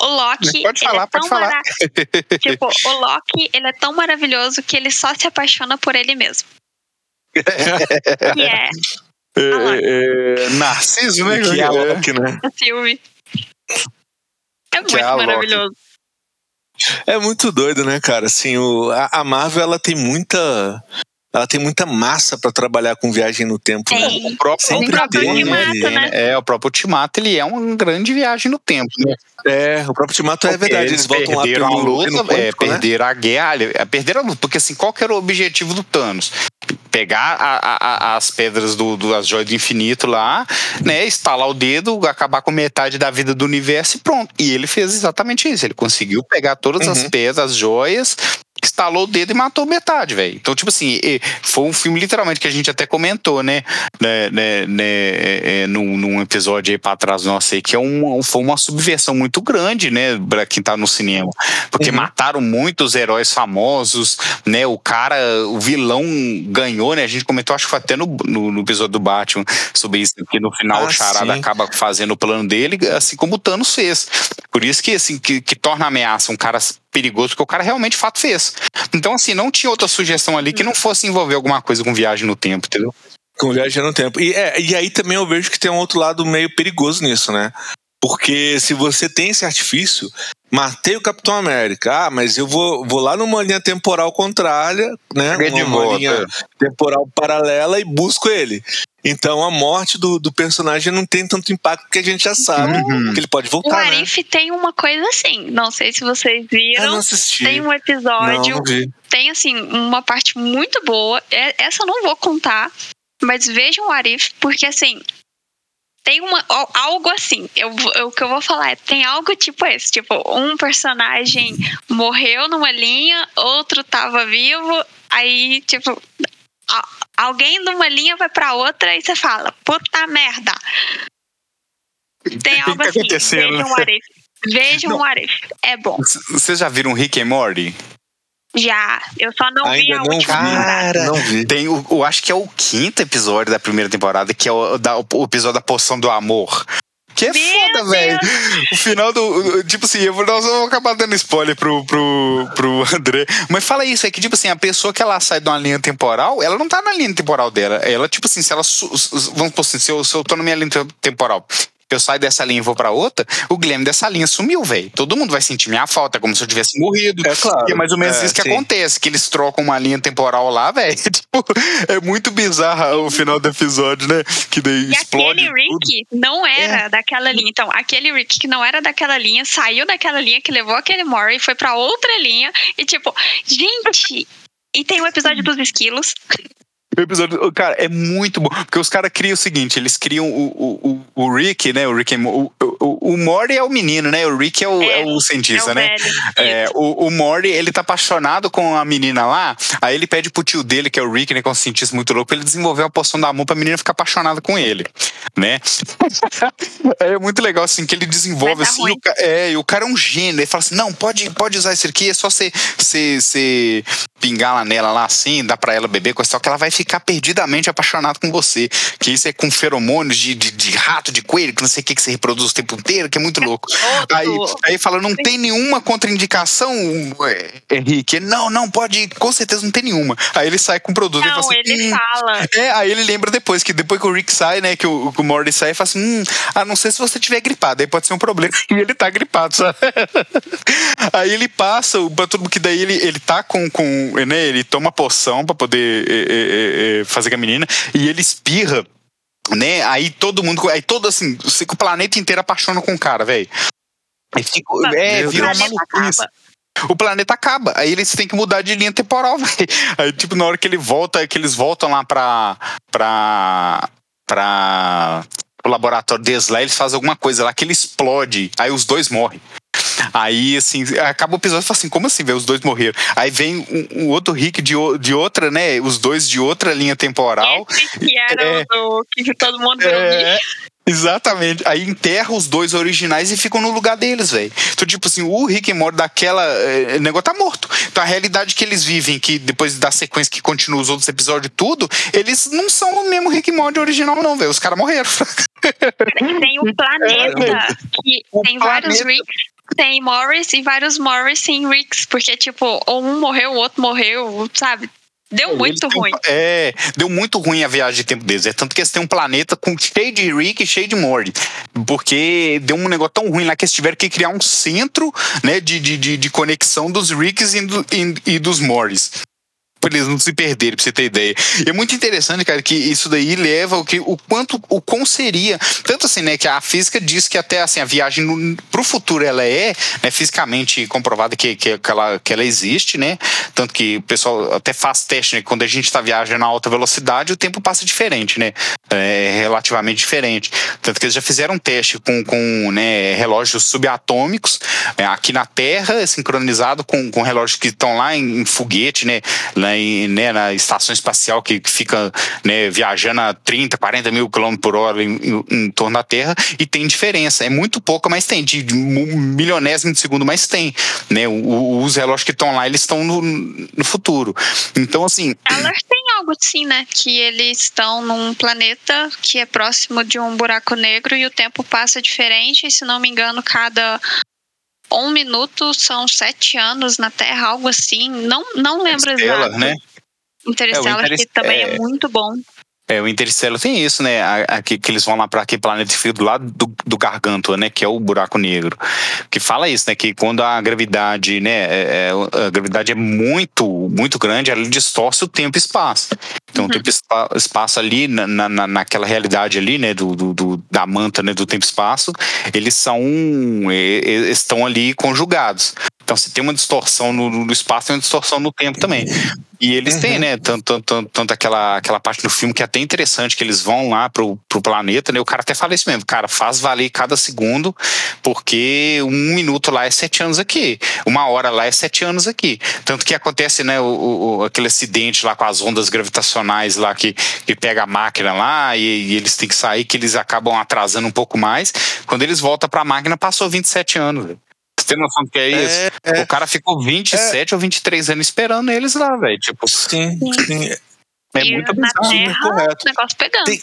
o Loki. Pode falar, é pode falar. Mara... tipo, o Loki, ele é tão maravilhoso que ele só se apaixona por ele mesmo. que é. É, é, é, Narciso, né? Que é a Loki, né? O filme. É muito é maravilhoso. É muito doido, né, cara? Assim, o, a, a Marvel ela tem muita ela tem muita massa para trabalhar com viagem no tempo. Né? O próprio, Sempre o próprio tem, Ultimato, né? né? É, o próprio Ultimato, ele é uma grande viagem no tempo, né? É, o próprio Ultimato é verdade. Eles, voltam lá perderam pelo, a luta, pelo é, quântico, né? perderam a guerra, é, perderam a luta, porque assim, qual que era o objetivo do Thanos? Pegar a- a- a- as pedras do, do as joias do infinito lá, né? Estalar o dedo, acabar com metade da vida do universo e pronto. E ele fez exatamente isso. Ele conseguiu pegar todas as Uhum. pedras, as joias, estalou o dedo e matou metade, velho. Então, tipo assim, foi um filme literalmente que a gente até comentou, né? né, né, né é, é, num, num episódio aí pra trás nosso aí, que é um, foi uma subversão muito grande, né? Pra quem tá no cinema. Porque Uhum. mataram muitos heróis famosos, né? O cara, o vilão ganhou, né? A gente comentou, acho que foi até no, no, no episódio do Batman sobre isso, que no final Ah, o Charada sim. acaba fazendo o plano dele, assim como o Thanos fez. Por isso que, assim, que, que torna a ameaça um cara perigoso, porque o cara realmente de fato fez. Então, assim, não tinha outra sugestão ali que não fosse envolver alguma coisa com viagem no tempo, entendeu? Com viagem no tempo. E, é, e aí também eu vejo que tem um outro lado meio perigoso nisso, né? Porque se você tem esse artifício, matei o Capitão América. Ah, mas eu vou, vou lá numa linha temporal contrária, né? Uma, volta. linha temporal paralela e busco ele. Então a morte do, do personagem não tem tanto impacto porque a gente já sabe Uhum. que ele pode O voltar, né? Arif tem uma coisa assim. Não sei se vocês Ah, viram. não assisti. tem um não, episódio não vi. tem assim uma parte muito boa. É- Essa eu não vou contar, mas vejam o Arif, porque assim tem uma al- algo assim. Eu, eu- o que eu vou falar é tem algo tipo esse, tipo um personagem morreu numa linha, outro tava vivo, aí tipo alguém numa linha vai pra outra e você fala puta merda. Tem que algo assim. acontecendo? Vejam o Arif. Vejam Não. o Arif. É bom. Vocês já viram Rick and Morty? Já. Eu só não vi Ainda a não última vi. temporada. Não vi. Tem o, eu acho que é o quinto episódio da primeira temporada, que é o, da- o episódio da poção do amor. Que é Meu foda, velho. O final do. Tipo assim, eu vou, nós vamos acabar dando spoiler pro, pro, pro André. Mas fala isso, é que, tipo assim, a pessoa que ela sai de uma linha temporal, ela não tá na linha temporal dela. Ela, tipo assim, se ela. Vamos por assim, se eu, se eu tô na minha linha te- temporal. Eu saio dessa linha e vou pra outra, o Guilherme dessa linha sumiu, velho. Todo mundo vai sentir minha falta, como se eu tivesse morrido. É claro. E é mais ou menos É, isso que sim. acontece, que eles trocam uma linha temporal lá, velho. Tipo, é muito bizarro o final do episódio, né? Que daí E explode aquele tudo. Rick não era daquela linha. Então, aquele Rick que não era daquela linha saiu daquela linha que levou aquele Mori e foi pra outra linha. E tipo, gente. E tem o episódio dos esquilos. O episódio, cara, é muito bom. Porque os caras criam o seguinte: eles criam o, o, o, Rick, né? O Rick Mo- o, o, o Morty é o menino, né? O Rick é o, É, é o cientista, é o né? É, o, o Morty, ele tá apaixonado com a menina lá, aí ele pede pro tio dele, que é o Rick, né, que é um cientista muito louco, pra ele desenvolver uma poção da amor pra menina ficar apaixonada com ele, né? é muito legal, assim, que ele desenvolve, dar assim, ruim. o, é, e o cara é um gênio, ele fala assim, não, pode, pode usar isso aqui, é só você, pingar lá nela, lá assim, dá pra ela beber, coisa tal, que ela vai ficar perdidamente apaixonada com você, que isso é com feromônios de, de, de rato, de coelho, que não sei o que, que você reproduz o tempo inteiro, que é muito louco. Aí, aí fala, não tem nenhuma contraindicação, é, Henrique. Ele, Não, não, pode, com certeza não tem nenhuma. Aí ele sai com o produto Não, fala assim, ele "Hum." fala. É, aí ele lembra depois, que depois que o Rick sai, né, que o, que o Morty sai, ele fala assim, hum, a não ser se você tiver gripado, aí pode ser um problema. E ele tá gripado, sabe? aí ele passa, todo mundo que daí ele, ele tá com, com, né, ele toma poção pra poder é, é, é, fazer com a menina, e ele espirra, né, aí todo mundo, aí todo assim, o planeta inteiro apaixona com o cara, velho. É, vira uma maluquice o planeta acaba. Aí eles têm que mudar de linha temporal, velho. Aí, tipo, na hora que ele volta, que eles voltam lá pra. pra. pra. o laboratório deles lá, eles fazem alguma coisa lá que ele explode. Aí os dois morrem. Aí, assim, acaba o episódio e fala assim: como assim, velho? Os dois morreram. Aí vem um, um outro Rick de, de outra, né? Os dois de outra linha temporal. Esse que era É. o que todo mundo É, exatamente. Aí enterra os dois originais e ficam no lugar deles, velho. Então, tipo assim, o Rick Morty daquela. eh, O negócio tá morto. Então a realidade que eles vivem, que depois da sequência que continua os outros episódios e tudo, eles não são o mesmo Rick Morty original, não, velho. Os caras morreram. Tem o planeta que O tem vários planeta. Ricks. Tem Morris e vários Morris sem Ricks. Porque, tipo, ou um morreu, o outro morreu, sabe? Deu muito ruim. é, deu muito ruim a viagem de tempo deles. É tanto que eles têm um planeta com cheio de Rick e cheio de Morty. Porque deu um negócio tão ruim lá que eles tiveram que criar um centro né, de, de, de conexão dos Ricks e, do, e, e dos Mortys para eles não se perderem, pra você ter ideia. E é muito interessante, cara, que isso daí leva o que o quanto o quão seria, tanto assim, né, que a física diz que até assim a viagem no, pro futuro ela é, né, fisicamente comprovada que, que, que, ela, que ela existe, né? Tanto que o pessoal até faz teste, né, quando a gente está viajando a alta velocidade, o tempo passa diferente, né? É relativamente diferente. Tanto que eles já fizeram um teste com, com né, relógios subatômicos né, aqui na Terra, sincronizado com, com relógios que estão lá em, em foguete, né? Em, né, na estação espacial que, fica né, viajando a 30, 40 mil quilômetros por hora em, em, em, torno da Terra e tem diferença. É muito pouca, mas tem. De milionésimo de segundo, mas tem. Né? Os relógios que estão lá, eles estão no, no futuro. Então, assim. Elas têm algo assim, né? Que eles estão num planeta que é próximo de um buraco negro e o tempo passa diferente. E, se não me engano, cada um minuto são sete anos na Terra, algo assim. Não, não lembro exato. né? Interstellar, É, que também é- é muito bom. É, o Interstellar tem isso, né? Aqui, que eles vão lá para aquele planeta frio do lado do, do Gargantua, né? Que é o buraco negro. Que fala isso, né? Que quando a gravidade, né? é- é- a gravidade é muito, muito grande, ela distorce o tempo e espaço. Então, o tempo e espa- espaço ali, na, na, naquela realidade ali, né? Do, do, do- da manta, né? Do tempo e espaço, eles são. estão ali conjugados. Então, se tem uma distorção no, no espaço, tem uma distorção no tempo também. E eles têm, né? Tanto, tanto, tanto, aquela, aquela parte do filme que é até interessante, que eles vão lá pro, pro planeta, né? O cara até fala isso mesmo, cara, faz valer cada segundo, porque um minuto lá é sete anos aqui, uma hora lá é sete anos aqui. Tanto que acontece, né, o, o- aquele acidente lá com as ondas gravitacionais lá que, que pega a máquina lá e, e eles têm que sair, que eles acabam atrasando um pouco mais. Quando eles voltam pra máquina, passou 27 anos, velho. Você tem noção do que é isso? É, O cara ficou 27 ou 23 anos esperando eles lá, velho. Tipo, sim, sim. é e muito na bizarro. Terra, correto. o negócio pegando. Tem-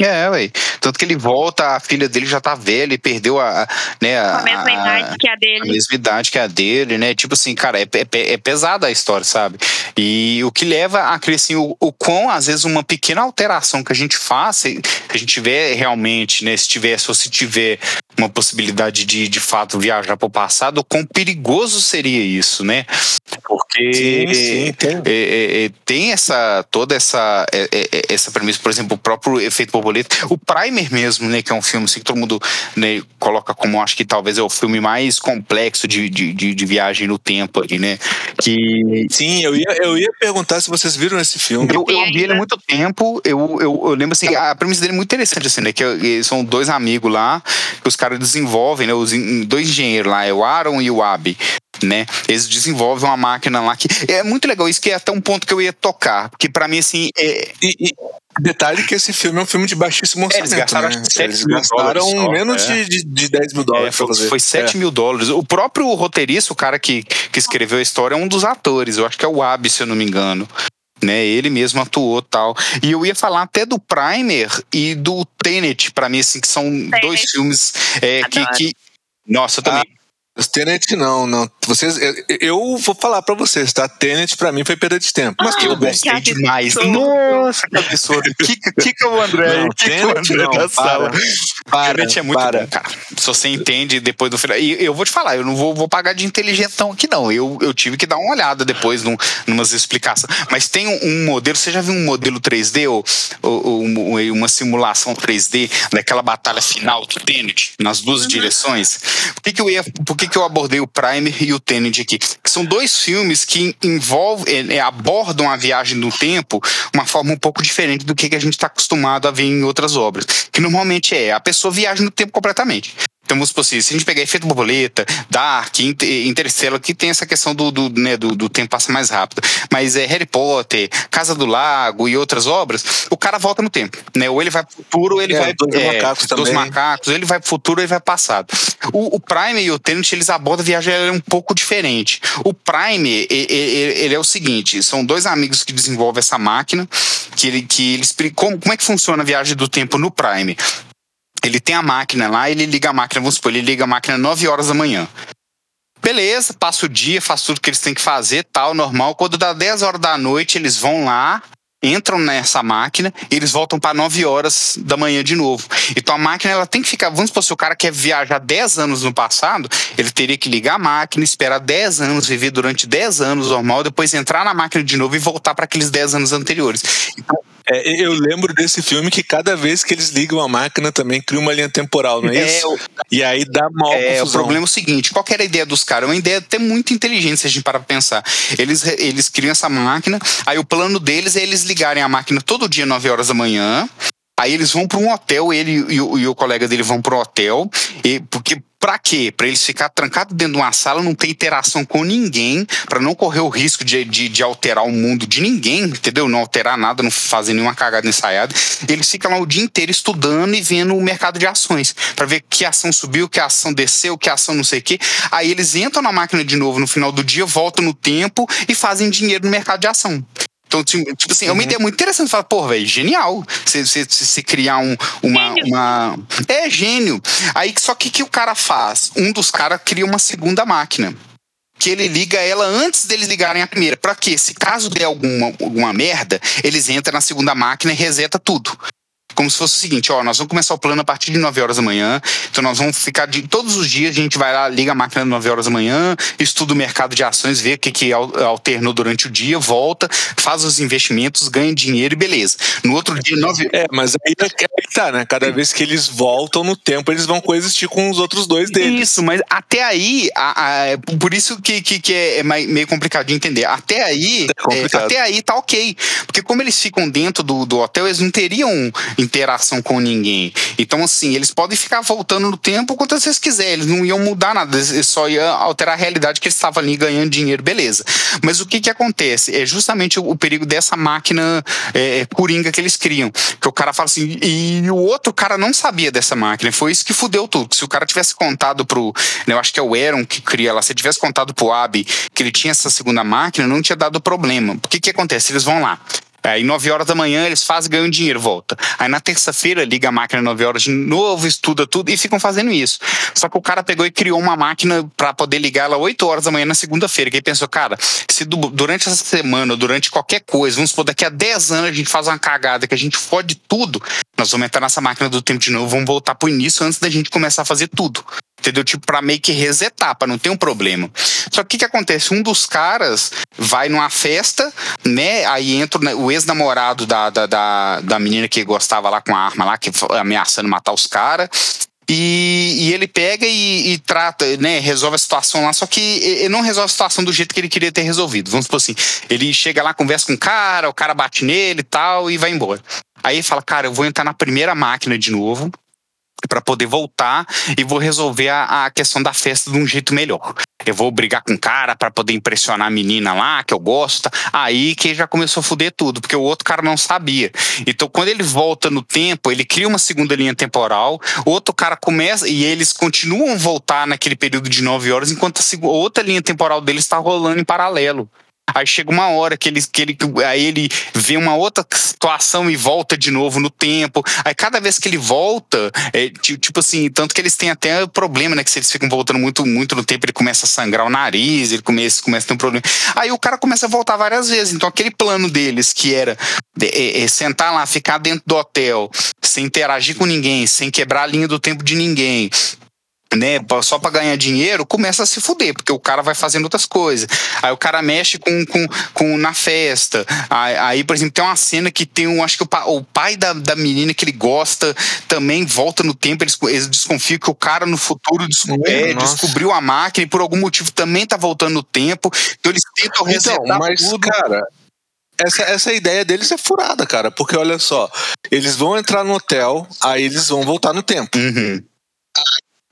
É, ué. Tanto que ele volta, a filha dele já tá velha e perdeu a, a- né, Com a mesma idade que a a dele. mesma idade que a dele, né? Tipo assim, cara, é, é, é pesada a história, sabe? E o que leva a crer assim, o, o quão, às vezes, uma pequena alteração que a gente faça, que a gente tiver realmente, né? Se tivesse ou se tiver uma possibilidade de, de fato, viajar para o passado, o quão perigoso seria isso, né? Porque Sim, sim, tem. é, é, é, tem essa toda essa é, é, é, essa premissa, por exemplo, o próprio efeito borboleta, o Primer mesmo, né, que é um filme assim, que todo mundo né, coloca como acho que talvez é o filme mais complexo de, de, de, de viagem no tempo ali, né? Que Sim, eu ia, eu ia perguntar se vocês viram esse filme. eu, eu vi ele há muito tempo. Eu, eu, eu lembro assim, a premissa dele é muito interessante, assim, né? Que são dois amigos lá, que os caras desenvolvem, né? Os dois engenheiros lá, é o Aaron e o Abby. Né? Eles desenvolvem uma máquina lá que é muito legal. Isso que é até um ponto que eu ia tocar, porque pra mim assim, é, E, e detalhe que esse filme é um filme de baixíssimo É, eles orçamento. gastaram, né? acho que 7 Eles mil gastaram dólares só, menos é. de, de, de 10 mil É, dólares pra foi, foi 7 É. mil dólares. O próprio roteirista, o cara que, que escreveu a história, é um dos atores. Eu acho que é o Abby, se eu não me engano. Né, ele mesmo atuou tal. E eu ia falar até do Primer e do Tenet, pra mim, assim, que são dois filmes é, que, que. Nossa, eu também. Os Tenet não, não. Vocês, eu, vou falar pra vocês, tá? Tenet pra mim foi perda de tempo. Mas Ah, tudo eu bem. gostei Já demais. Nossa, que absurdo. Kika, Kika o André. Não, Kika o Tenet André não, da sala. para. Tenet é muito para. bom, cara. Se você entende depois do final. E eu vou te falar, eu não vou, vou pagar de inteligentão aqui, não. Eu, eu tive que dar uma olhada depois num, numas explicações. Mas tem um, um modelo, você já viu um modelo 3D ou, ou- ou um- uma simulação 3D daquela batalha final do Tenet, nas duas direções? Por que, que eu ia. Por que, que eu abordei o Primer e o Tenet aqui? Que são dois filmes que envolvem, é, abordam a viagem no tempo uma forma um pouco diferente do que a gente está acostumado a ver em outras obras. Que normalmente é a pessoa viaja no tempo completamente. Então, vamos supor assim, se a gente pegar efeito borboleta, Dark, Inter- Interstellar, que tem essa questão do, do, né, do, do tempo passa mais rápido. Mas é Harry Potter, Casa do Lago e outras obras, o cara volta no tempo. Né? Ou ele vai pro futuro, ou ele É, vai. Dois Macacos dos também. macacos, ele vai pro futuro, ele vai pro passado. O, o Prime e o Tenet, eles abordam a viagem é um pouco diferente. O Prime, e- e- ele é o seguinte: são dois amigos que desenvolvem essa máquina, que, ele, que eles. Como, como é que funciona a viagem do tempo no Prime? Ele tem a máquina lá, ele liga a máquina, vamos supor, ele liga a máquina 9 horas da manhã. Beleza, passa o dia, faz tudo que eles têm que fazer, tal, normal. Quando dá 10 horas da noite, eles vão lá, entram nessa máquina e eles voltam para 9 horas da manhã de novo. Então a máquina ela tem que ficar, vamos supor, se o cara quer viajar 10 anos no passado, ele teria que ligar a máquina, esperar 10 anos, viver durante 10 anos normal, depois entrar na máquina de novo e voltar para aqueles 10 anos anteriores. Então, é, eu lembro desse filme que cada vez que eles ligam a máquina também cria uma linha temporal, não é, é isso? E aí dá mal É, confusão. o problema é o seguinte, qual era a ideia dos caras? É uma ideia até muito inteligente se a gente parar pra pensar. Eles, eles criam essa máquina, aí o plano deles é eles ligarem a máquina todo dia 9 horas da manhã, Aí eles vão para um hotel, ele e o, e o, colega dele vão para um hotel, e, porque Pra quê? Pra eles ficar trancados dentro de uma sala, não ter interação com ninguém, para não correr o risco de, de, de, alterar o mundo de ninguém, entendeu? Não alterar nada, não fazer nenhuma cagada ensaiada. Eles ficam lá o dia inteiro estudando e vendo o mercado de ações, para ver que ação subiu, que ação desceu, que ação não sei o quê. Aí eles entram na máquina de novo no final do dia, voltam no tempo e fazem dinheiro no mercado de ação. Então, tipo, tipo assim, é uma uhum. ideia muito interessante. Fala, pô, velho, genial. Você criar um, uma, uma. É gênio. Aí, só que que o cara faz? Um dos caras cria uma segunda máquina. Que ele liga ela antes deles ligarem a primeira. Para quê? Se caso der alguma, alguma merda, eles entram na segunda máquina e reseta tudo como se fosse o seguinte: ó, nós vamos começar o plano a partir de 9 horas da manhã. Então nós vamos ficar de todos os dias, a gente vai lá, liga a máquina às 9 horas da manhã, estuda o mercado de ações, vê o que, que alternou durante o dia, volta, faz os investimentos, ganha dinheiro e beleza. No outro dia, 9 É, mas aí tá, né? Cada vez que eles voltam no tempo, eles vão coexistir com os outros dois deles. Isso, mas até aí, a, a, é por isso que, que, que é meio complicado de entender. Até aí, é é, até aí tá ok. Porque como eles ficam dentro do, do hotel, eles não teriam interação com ninguém. Então, assim, eles podem ficar voltando no tempo quantas vezes quiser, eles não iam mudar nada, eles só iam alterar a realidade que eles estavam ali ganhando dinheiro, beleza. Mas o que que acontece? É justamente o, o perigo dessa máquina é, é coringa que eles criam. Que o cara fala assim, e o outro cara não sabia dessa máquina, foi isso que fudeu tudo. Se o cara tivesse contado pro, né, eu acho que é o Aaron que cria lá, se ele tivesse contado pro Abby que ele tinha essa segunda máquina, não tinha dado problema. O que que acontece? Eles vão lá, Aí, 9 horas da manhã, eles fazem, ganham dinheiro, volta. Aí, na terça-feira, liga a máquina 9 horas de novo, estuda tudo e ficam fazendo isso. Só que o cara pegou e criou uma máquina para poder ligar ela 8 horas da manhã na segunda-feira. Que ele pensou, cara, se durante essa semana, durante qualquer coisa, vamos supor, daqui a 10 anos a gente faz uma cagada, que a gente fode tudo, nós vamos entrar nessa máquina do tempo de novo, vamos voltar pro início antes da gente começar a fazer tudo entendeu? Tipo, pra meio que resetar, pra não ter um problema. Só que o que, que acontece? Um dos caras vai numa festa, né? Aí entra o ex-namorado da, da, da, da, menina que gostava lá com a arma lá, que ameaçando matar os caras. E, e, ele pega e, e, trata, né, resolve a situação lá, só que ele não resolve a situação do jeito que ele queria ter resolvido. Vamos supor assim, ele chega lá, conversa com o cara, o cara bate nele e tal, e vai embora. Aí fala, cara, eu vou entrar na primeira máquina de novo, para poder voltar e vou resolver a, a, questão da festa de um jeito melhor. Eu vou brigar com o cara para poder impressionar a menina lá, que eu gosto. Tá? Aí que já começou a fuder tudo, porque o outro cara não sabia. Então, quando ele volta no tempo, ele cria uma segunda linha temporal, outro cara começa e eles continuam voltar naquele período de nove horas, enquanto a outra linha temporal deles está rolando em paralelo. Aí chega uma hora que ele, que ele, aí ele vê uma outra situação e volta de novo no tempo. Aí cada vez que ele volta, é, tipo assim, tanto que eles têm até problema, né? Que se eles ficam voltando muito, muito no tempo, ele começa a sangrar o nariz, ele começa, começa a ter um problema. Aí o cara começa a voltar várias vezes. Então aquele plano deles, que era é, é, sentar lá, ficar dentro do hotel, sem interagir com ninguém, sem quebrar a linha do tempo de ninguém, né, só para ganhar dinheiro, começa a se fuder, porque o cara vai fazendo outras coisas. Aí o cara mexe com, com, com na festa. Aí, aí, por exemplo, tem uma cena que tem um, acho que o, pai, o pai da, da menina que ele gosta também volta no tempo, eles, eles desconfiam que o cara no futuro é, descobriu a máquina e por algum motivo também tá voltando no tempo. Então eles tentam então, resetar então, mas, tudo. cara, essa, essa ideia deles é furada, cara, porque olha só, eles vão entrar no hotel, aí eles vão voltar no tempo. Uhum.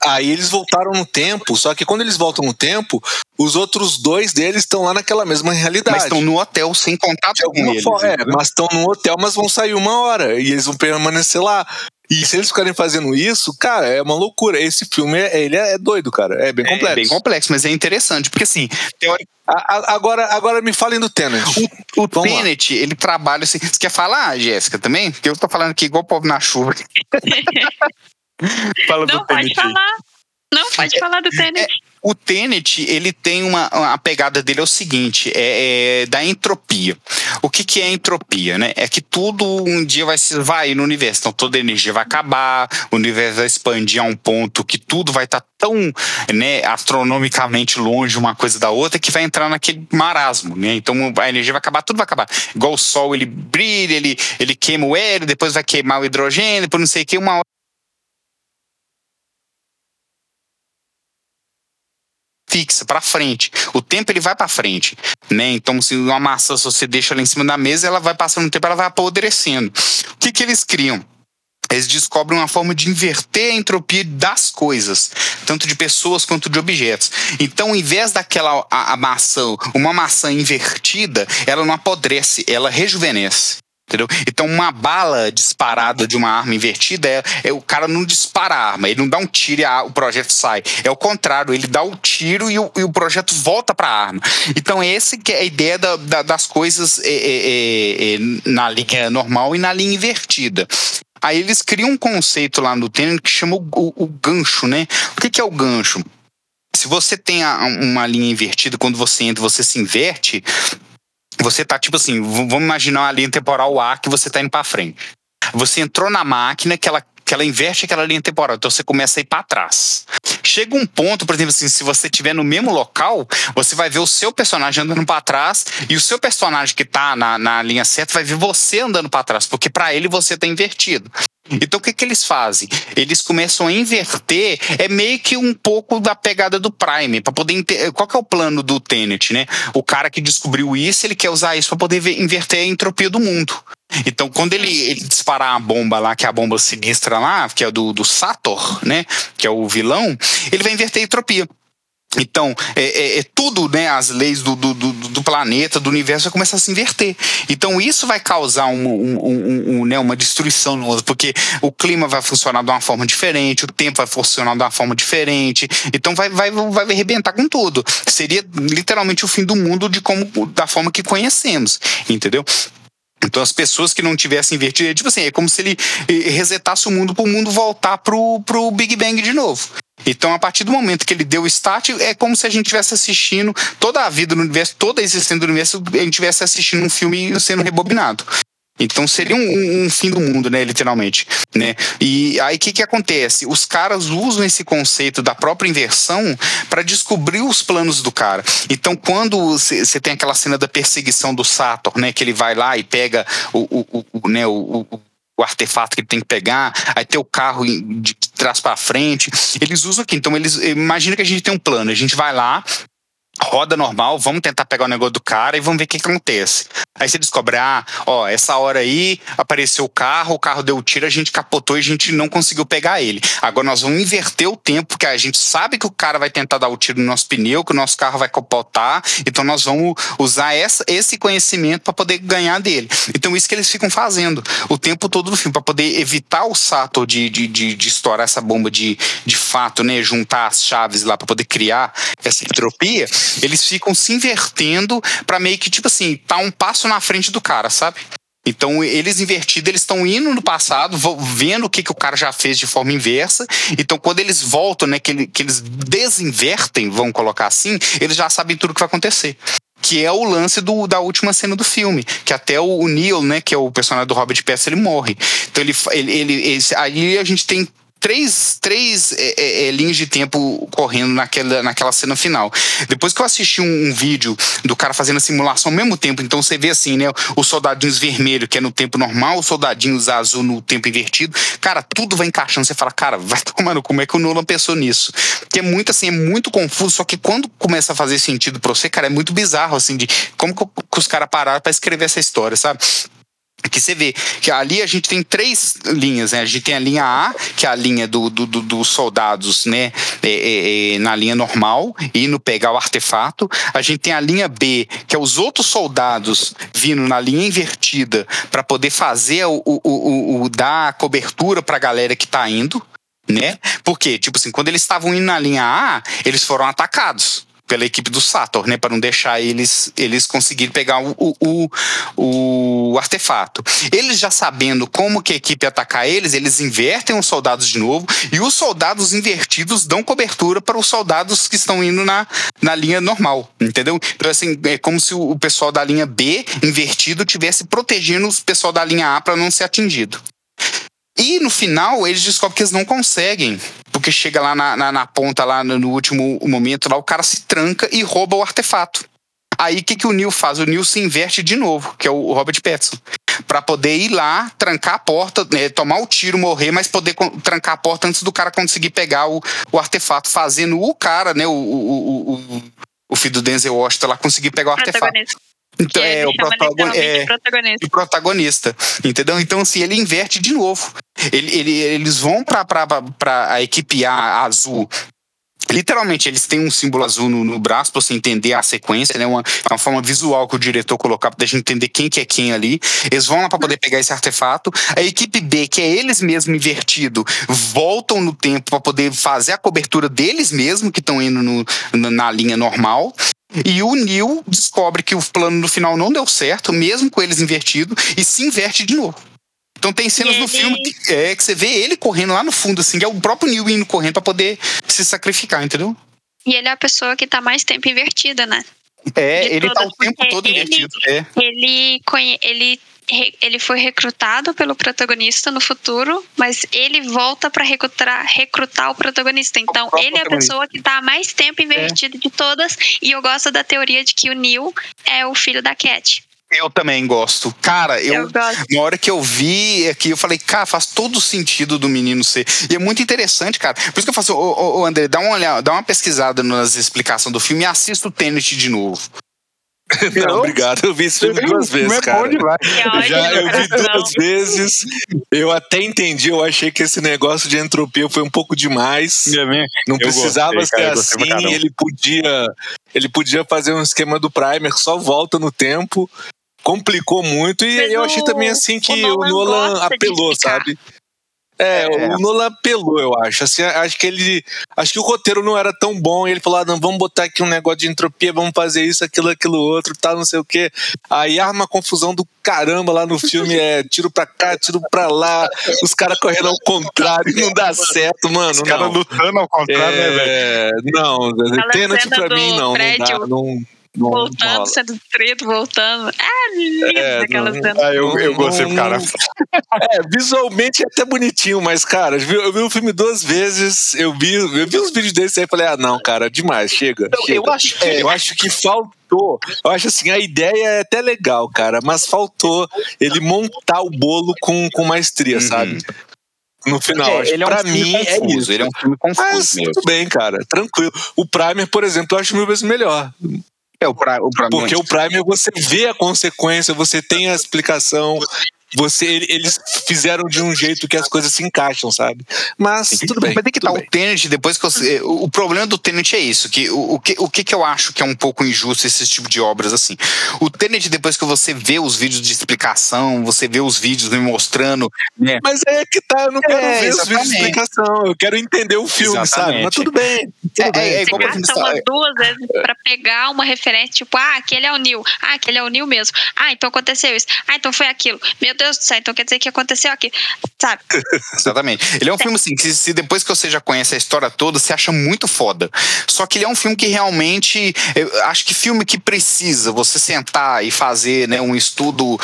Aí eles voltaram no tempo, só que quando eles voltam no tempo, os outros dois deles estão lá naquela mesma realidade. Mas estão no hotel sem contato com eles. Forma, é, mas estão no hotel, mas vão sair uma hora e eles vão permanecer lá. E se eles ficarem fazendo isso, cara, é uma loucura. Esse filme, ele é doido, cara. É bem complexo. É bem complexo, mas é interessante, porque assim, teórico. Agora, agora me falem do Tenet. O, o Tenet, ele trabalha assim. Você quer falar, Jéssica, também? Porque eu tô falando aqui igual o povo na chuva. Fala não, do pode falar. Não, pode falar do Tenet. É, O Tenet, ele tem uma. A pegada dele é o seguinte: é, é da entropia. O que, que é entropia, né? É que tudo um dia vai, vai no universo. Então toda energia vai acabar, o universo vai expandir a um ponto que tudo vai estar tá tão né, astronomicamente longe uma coisa da outra que vai entrar naquele marasmo, né? Então a energia vai acabar, tudo vai acabar. Igual o Sol, ele brilha, ele, ele queima o hélio, depois vai queimar o hidrogênio, depois não sei o que, uma hora fixa para frente. O tempo ele vai para frente, né? Então se uma massa se você deixa ela em cima da mesa, ela vai passando o tempo, ela vai apodrecendo. O que que eles criam? Eles descobrem uma forma de inverter a entropia das coisas, tanto de pessoas quanto de objetos. Então, em vez daquela a, a maçã, uma maçã invertida, ela não apodrece, ela rejuvenesce. Entendeu? Então, uma bala disparada de uma arma invertida é, é, o cara não dispara a arma, ele não dá um tiro e a, o projeto sai. É o contrário, ele dá o tiro e o, e o projeto volta para a arma. Então, essa é a ideia da, da, das coisas é, é, é, na linha normal e na linha invertida. Aí eles criam um conceito lá no tênis que chama o, o, o gancho, né? O que, que é o gancho? Se você tem a, uma linha invertida, quando você entra, você se inverte, você tá tipo assim, vamos imaginar uma linha temporal A que você tá indo para frente. Você entrou na máquina que ela que ela inverte aquela linha temporal, então você começa a ir para trás. Chega um ponto, por exemplo, assim, se você estiver no mesmo local, você vai ver o seu personagem andando para trás e o seu personagem que tá na, na linha certa vai ver você andando para trás, porque para ele você tá invertido. Então o que, que eles fazem? Eles começam a inverter, é meio que um pouco da pegada do Prime, para poder qual que é o plano do Tenet, né? O cara que descobriu isso, ele quer usar isso para poder ver, inverter a entropia do mundo. Então, quando ele, ele, disparar a bomba lá, que é a bomba sinistra lá, que é do, do Sator, né? Que é o vilão, ele vai inverter a entropia. Então, é, é, é, tudo, né, as leis do, do, do, do, planeta, do universo, vai começar a se inverter. Então, isso vai causar um, um, um, né, uma destruição no outro, porque o clima vai funcionar de uma forma diferente, o tempo vai funcionar de uma forma diferente. Então, vai, vai, vai arrebentar com tudo. Seria literalmente o fim do mundo de como, da forma que conhecemos, entendeu? Então as pessoas que não tivessem invertido, é tipo assim, é como se ele eh, resetasse o mundo para o mundo voltar pro, pro Big Bang de novo. Então, a partir do momento que ele deu o start, é como se a gente estivesse assistindo toda a vida do universo, toda a existência do universo, a gente estivesse assistindo um filme sendo rebobinado. Então seria um, um, fim do mundo, né, literalmente, né? E aí o que que acontece? Os caras usam esse conceito da própria inversão para descobrir os planos do cara. Então quando você tem aquela cena da perseguição do Sator, né, que ele vai lá e pega o, o, o né, o, o o artefato que ele tem que pegar, aí tem o carro de trás para frente. Eles usam aqui. Então, eles imagina que a gente tem um plano. A gente vai lá, roda normal, vamos tentar pegar o negócio do cara e vamos ver o que, que acontece. Aí você descobre, ah, ó, essa hora aí apareceu o carro, o carro deu tiro, a gente capotou e a gente não conseguiu pegar ele. Agora nós vamos inverter o tempo, porque a gente sabe que o cara vai tentar dar o tiro no nosso pneu, que o nosso carro vai capotar, então nós vamos usar essa, esse conhecimento para poder ganhar dele. Então isso que eles ficam fazendo o tempo todo do filme, para poder evitar o Sato de, de, de, de, estourar essa bomba de, de fato, né, juntar as chaves lá para poder criar essa entropia, eles ficam se invertendo para meio que, tipo assim, tá um passo na frente do cara, sabe? Então, eles invertidos, eles estão indo no passado, vendo o que, que o cara já fez de forma inversa. Então, quando eles voltam, né, que, ele, que eles desinvertem, vamos colocar assim, eles já sabem tudo o que vai acontecer que é o lance do, da última cena do filme, que até o, Neil, né, que é o personagem do Robert Pattinson, ele morre. Então ele, ele, ele aí a gente tem três, três é, é, é, linhas de tempo correndo naquela, naquela cena final. Depois que eu assisti um, um, vídeo do cara fazendo a simulação ao mesmo tempo, então você vê assim, né? Os soldadinhos vermelho, que é no tempo normal, os soldadinhos azul no tempo invertido. Cara, tudo vai encaixando. Você fala, cara, vai tomando, como é que o Nolan pensou nisso? Que é muito assim, é muito confuso, só que quando começa a fazer sentido pra você, cara, é muito bizarro, assim, de como que, os caras pararam para escrever essa história, sabe? Que você vê que ali a gente tem três linhas, né? A gente tem a linha A, que é a linha do, do, do dos soldados, né? É, é, é, na linha normal, indo pegar o artefato. A gente tem a linha B, que é os outros soldados vindo na linha invertida para poder fazer o, o, o, o dar cobertura para a galera que está indo, né? Porque, tipo assim, quando eles estavam indo na linha A, eles foram atacados pela equipe do Sator, né? Para não deixar eles, eles conseguirem pegar o, o, o, o, artefato. Eles já sabendo como que a equipe atacar eles, eles invertem os soldados de novo e os soldados invertidos dão cobertura para os soldados que estão indo na, na linha normal, entendeu? Então, assim, é como se o pessoal da linha B invertido tivesse protegendo o pessoal da linha A para não ser atingido. E no final, eles descobrem que eles não conseguem. Porque chega lá na, na, na ponta, lá no, no, último momento, lá o cara se tranca e rouba o artefato. Aí o que, que o Neil faz? O Neil se inverte de novo, que é o Robert Pattinson. para poder ir lá, trancar a porta, né, tomar o tiro, morrer, mas poder trancar a porta antes do cara conseguir pegar o, o artefato, fazendo o cara, né, o, o, o, o filho do Denzel Washington lá conseguir pegar o artefato. Então, é, o protagon, é, protagonista. protagonista. Entendeu? Então, assim, ele inverte de novo. Ele, ele, eles vão para a equipe A azul Literalmente, eles têm um símbolo azul no, no braço para você entender a sequência, né? Uma, uma forma visual que o diretor colocar para gente entender quem que é quem ali. Eles vão lá para poder pegar esse artefato. A equipe B, que é eles mesmos invertido, voltam no tempo para poder fazer a cobertura deles mesmos, que estão indo no, na linha normal. E o Neil descobre que o plano no final não deu certo, mesmo com eles invertidos, e se inverte de novo. Então tem cenas ele... no filme que, é, que você vê ele correndo lá no fundo, assim, que é o próprio Neil indo correndo pra poder se sacrificar, entendeu? E ele é a pessoa que tá mais tempo invertida, né? É, De ele tá o tempo todo ele, invertido. É. Ele, ele, ele foi recrutado pelo protagonista no futuro, mas ele volta para recrutar, recrutar o protagonista. Então, o ele é a pessoa que tá mais tempo invertido é. de todas. E eu gosto da teoria de que o Neil é o filho da Cat. Eu também gosto. Cara, eu, eu na hora que eu vi aqui, eu falei, cara, faz todo sentido do menino ser. E é muito interessante, cara. Por isso que eu faço, ô, ô, ô André, dá uma olhada, dá uma pesquisada nas explicações do filme e assista o Tenet de novo. Não, obrigado. Eu vi esse filme duas vezes, é cara. Já eu vi duas vezes. Eu até entendi. Eu achei que esse negócio de entropia foi um pouco demais. É Não precisava gostei, ser assim. Ele podia, ele podia fazer um esquema do primer, só volta no tempo. Complicou muito e Mas eu achei também assim que o Nolan, o Nolan apelou, sabe? É, é, o Nolan apelou, eu acho. Assim, acho que ele. Acho que o roteiro não era tão bom. E ele falou: ah, não, vamos botar aqui um negócio de entropia, vamos fazer isso, aquilo, aquilo outro, tal, tá, não sei o quê. Aí arma uma confusão do caramba lá no filme: é tiro pra cá, tiro pra lá, os caras correndo ao contrário, não dá certo, mano. Os caras lutando ao contrário, né, é, né, velho? Não, Tenet pra mim não, não dá. Não, voltando, sendo preto, voltando. Ah, lindo é, aquela cena. Ah, eu, eu gostei, cara. É, visualmente é até bonitinho, mas, cara, eu vi o filme duas vezes, eu vi, eu vi os vídeos desse aí e falei, ah, não, cara, demais, chega. Então, chega. Eu, acho, é, eu acho que faltou. Eu acho assim, a ideia é até legal, cara, mas faltou ele montar o bolo com, com maestria, uhum. sabe? no final. É, ele é um pra mim é confuso, é isso. Ele é um filme confuso Mas, mesmo. Tudo bem, cara, tranquilo. O Primer, por exemplo, eu acho mil vezes melhor. É, o, pra, o Porque o Prime você vê a consequência, você tem a explicação, você eles fizeram de um jeito que as coisas se encaixam, sabe? Mas tudo bem. Mas tem que estar o Tenet depois que você, o problema do Tenet é isso, que o, o, que o que eu acho que é um pouco injusto esse tipo de obras assim. O Tenet depois que você vê os vídeos de explicação, você vê os vídeos me mostrando, né? Mas é que tá, eu não quero é, ver exatamente. os vídeos de explicação, eu quero entender o filme, exatamente. sabe? Mas tudo bem. Tudo é, bem. É, é, você gasta umas duas vezes para pegar uma referência, tipo, ah, aquele é o Neil, ah, aquele é o Neil mesmo. Ah, então aconteceu isso. Ah, então foi aquilo. Meu Deus do céu, então quer dizer que aconteceu aqui, sabe? Exatamente. Ele é um filme assim, que se depois que você já conhece a história toda, você acha muito foda. Só que ele é um filme que realmente, eu acho que filme que precisa você sentar e fazer né, um estudo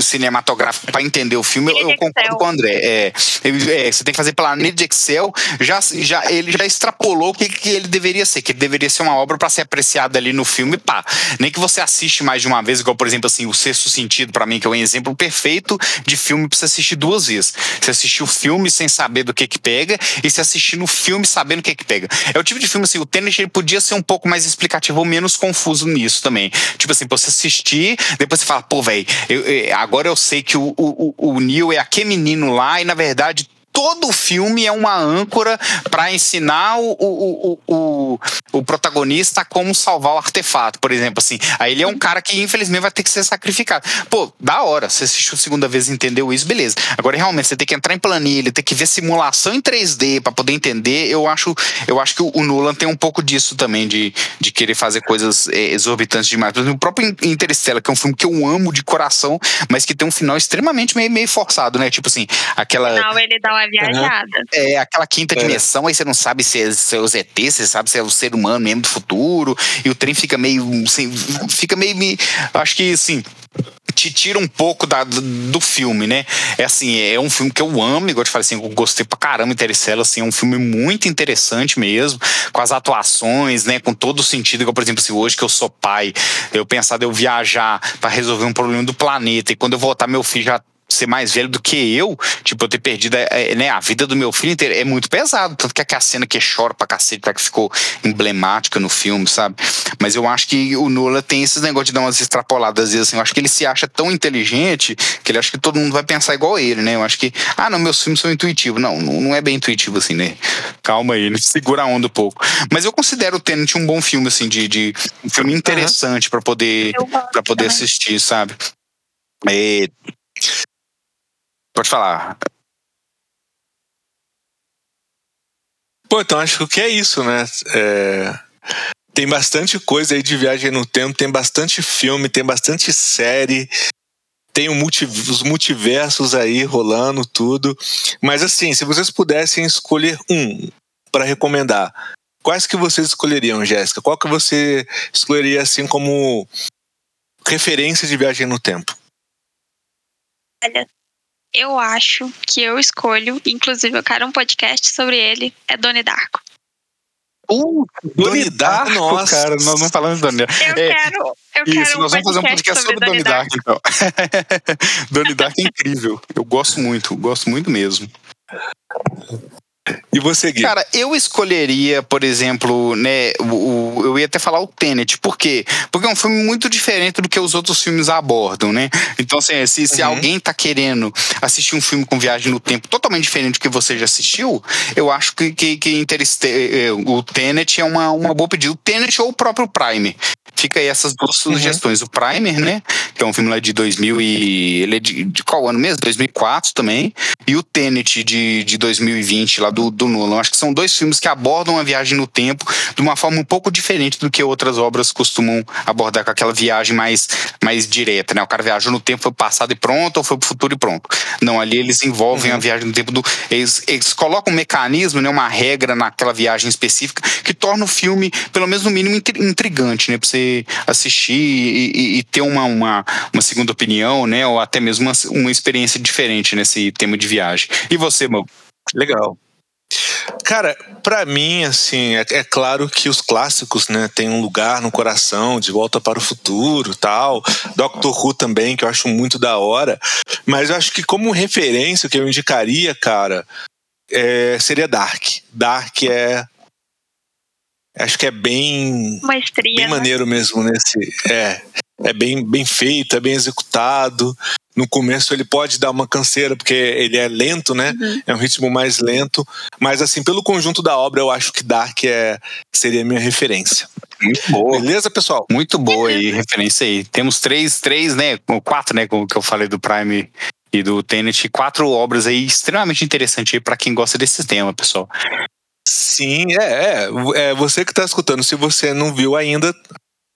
cinematográfico para entender o filme, eu, eu concordo com o André. É, é, você tem que fazer planeta de Excel, já, já, ele já extrapolou o que, que ele deveria ser, que ele deveria ser uma obra para ser apreciada ali no filme, pá. Nem que você assiste mais de uma vez, igual, por exemplo, assim, o Sexto Sentido, para mim, que é um exemplo perfeito de filme pra você assistir duas vezes. Você assistir o filme sem saber do que que pega e se assistir no filme sabendo o que que pega. É o tipo de filme assim, o Tenet ele podia ser um pouco mais explicativo ou menos confuso nisso também. Tipo assim, pra você assistir, depois você fala, pô, velho, agora eu sei que o, o, o Neil é aquele menino lá e na verdade todo o filme é uma âncora para ensinar o, o, o, o, protagonista como salvar o artefato, por exemplo, assim. Aí ele é um cara que infelizmente vai ter que ser sacrificado. Pô, da hora, você assistiu a segunda vez e entendeu isso, beleza. Agora realmente você tem que entrar em planilha, tem que ver simulação em 3D para poder entender. Eu acho, eu acho que o Nolan tem um pouco disso também de, de querer fazer coisas é, exorbitantes demais. Por exemplo, o próprio Interstellar, que é um filme que eu amo de coração, mas que tem um final extremamente meio, meio forçado, né? Tipo assim, aquela Não, ele dá uma viajada. Uhum. É, aquela quinta é. dimensão, aí você não sabe se é, se é os ET, você sabe se é o ser humano mesmo do futuro, e o trem fica meio. Assim, fica meio. meio acho que assim te tira um pouco da, do filme, né? É assim, é um filme que eu amo, igual eu te falei assim, eu gostei pra caramba Interstellar, assim, é um filme muito interessante mesmo, com as atuações, né, com todo o sentido, igual por exemplo, assim, hoje que eu sou pai, eu pensar de eu viajar para resolver um problema do planeta, e quando eu voltar meu filho já ser mais velho do que eu, tipo, eu ter perdido é, né, a vida do meu filho inteiro, é muito pesado. Tanto que é a cena que chora pra cacete, que ficou emblemática no filme, sabe? Mas eu acho que o Nola tem esses negócios de dar umas extrapoladas, às vezes, assim. Eu acho que ele se acha tão inteligente que ele acha que todo mundo vai pensar igual ele, né? Eu acho que, ah, não, meus filmes são intuitivos. Não, não é bem intuitivo, assim, né? Calma aí, segura a onda um pouco. Mas eu considero o Tenet um bom filme, assim, de, de um filme interessante uhum. para poder, pra poder assistir, sabe? É, Pode falar. Pô, então acho que é isso, né? É... Tem bastante coisa aí de viagem no tempo, tem bastante filme, tem bastante série, tem multi... os multiversos aí rolando, tudo. Mas assim, se vocês pudessem escolher um para recomendar, quais que vocês escolheriam, Jéssica? Qual que você escolheria assim como referência de viagem no tempo? Olha, eu acho que eu escolho, inclusive eu quero um podcast sobre ele, é Doni Darko. Uh, Doni Darko, nossa. cara, nós não falamos de Doni Darko. Eu é, quero, eu isso, quero um nós vamos fazer um podcast sobre, sobre Doni Darko, então. Doni Darko é incrível, eu gosto muito, gosto muito mesmo. E você, Gui? Cara, eu escolheria, por exemplo, né, o, o, eu ia até falar o Tenet. Por quê? Porque é um filme muito diferente do que os outros filmes abordam, né? Então, assim, se, se uhum. alguém tá querendo assistir um filme com viagem no tempo totalmente diferente do que você já assistiu, eu acho que, que, que eh, eh, o Tenet é uma, uma boa pedida. O Tenet ou o próprio Prime. Fica aí essas duas uhum. sugestões. O Primer, né? Que é um filme lá de 2000 e... Ele é de, de qual ano mesmo? 2004 também. E o Tenet de, de 2020 lá do, do Nolan. Acho que são dois filmes que abordam a viagem no tempo de uma forma um pouco diferente do que outras obras costumam abordar com aquela viagem mais, mais direta, né? O cara viajou no tempo, foi passado e pronto, ou foi pro futuro e pronto. Não, ali eles envolvem uhum. a viagem no tempo do. Eles, eles colocam um mecanismo, né? Uma regra naquela viagem específica que torna o filme, pelo menos no mínimo, intrigante, né? Pra você assistir e, e, e ter uma, uma, uma segunda opinião, né? Ou até mesmo uma, uma experiência diferente nesse tema de viagem. E você, meu? Legal. Cara, para mim, assim, é, é, claro que os clássicos, né, tem um lugar no coração, De Volta para o Futuro, tal, Doctor Who também, que eu acho muito da hora, mas eu acho que como referência, o que eu indicaria, cara, é, seria Dark. Dark é acho que é bem Maestria, bem né? maneiro mesmo nesse é é bem bem feito é bem executado no começo ele pode dar uma canseira, porque ele é lento, né? Uhum. É um ritmo mais lento. Mas, assim, pelo conjunto da obra, eu acho que Dark é, seria a minha referência. Muito boa. Beleza, pessoal? Muito boa aí, referência aí. Temos três, três, né? Quatro, né? Como que eu falei do Prime e do Tenet. Quatro obras aí extremamente interessantes aí para quem gosta desse tema, pessoal. Sim, é, é, é. Você que está escutando, se você não viu ainda,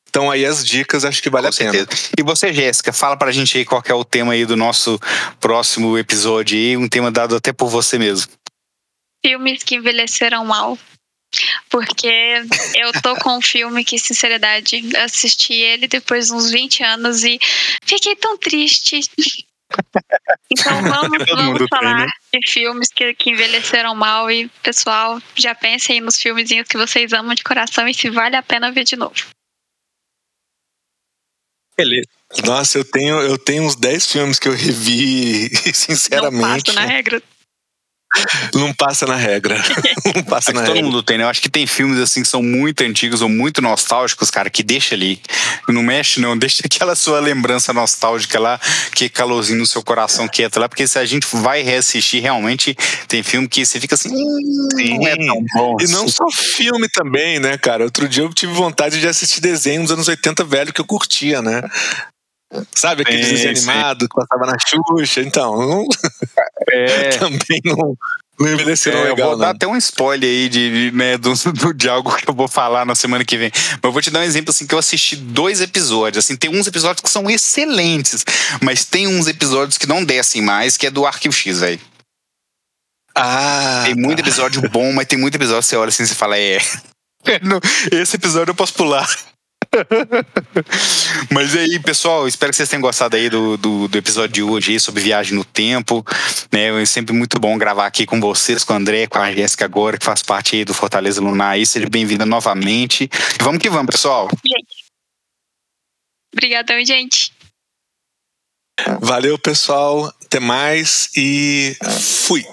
então aí as dicas, acho que vale Com a certeza. pena. E você, Jéssica, fala pra gente aí qual é o tema aí do nosso próximo episódio aí, um tema dado até por você mesmo. Filmes que envelheceram mal. Porque eu tô com um filme que, sinceridade, assisti ele depois de uns 20 anos e fiquei tão triste. Então vamos, vamos falar tem, né? de filmes que, que envelheceram mal e, pessoal, já pensem nos filmezinhos que vocês amam de coração e se vale a pena ver de novo. Beleza. Nossa, eu tenho, eu tenho uns 10 filmes que eu revi, sinceramente. Não passo na regra. Não passa na regra. Não passa na todo regra. mundo tem, né? Eu acho que tem filmes assim que são muito antigos ou muito nostálgicos, cara, que deixa ali. Não mexe, não. Deixa aquela sua lembrança nostálgica lá, que é calorzinho no seu coração quieto lá, porque se a gente vai reassistir, realmente tem filme que você fica assim. "Hum, não é tão bom. E não só filme também, né, cara? Outro dia eu tive vontade de assistir desenho dos anos 80 velho que eu curtia, né? Sabe aquele Sim, desenho sim. animado que passava na Xuxa? Então, não- É. também não, não É, eu legal, vou dar não. até um spoiler aí de, de, né, do, do- de algo que eu vou falar na semana que vem. Mas eu vou te dar um exemplo assim que eu assisti dois episódios. Assim, tem uns episódios que são excelentes, mas tem uns episódios que não descem mais, que é do Arquivo X, velho. Ah, Tem muito episódio bom, mas tem muito episódio que você olha assim e você fala, é. não, Esse episódio eu posso pular. Mas e aí, pessoal, espero que vocês tenham gostado aí do, do, do episódio de hoje aí sobre viagem no tempo. Né? É sempre muito bom gravar aqui com vocês, com o André, com a Jéssica agora, que faz parte aí do Fortaleza Lunar aí. Seja bem-vinda novamente. E vamos que vamos, pessoal. Obrigadão, gente. Valeu, pessoal. Até mais e fui.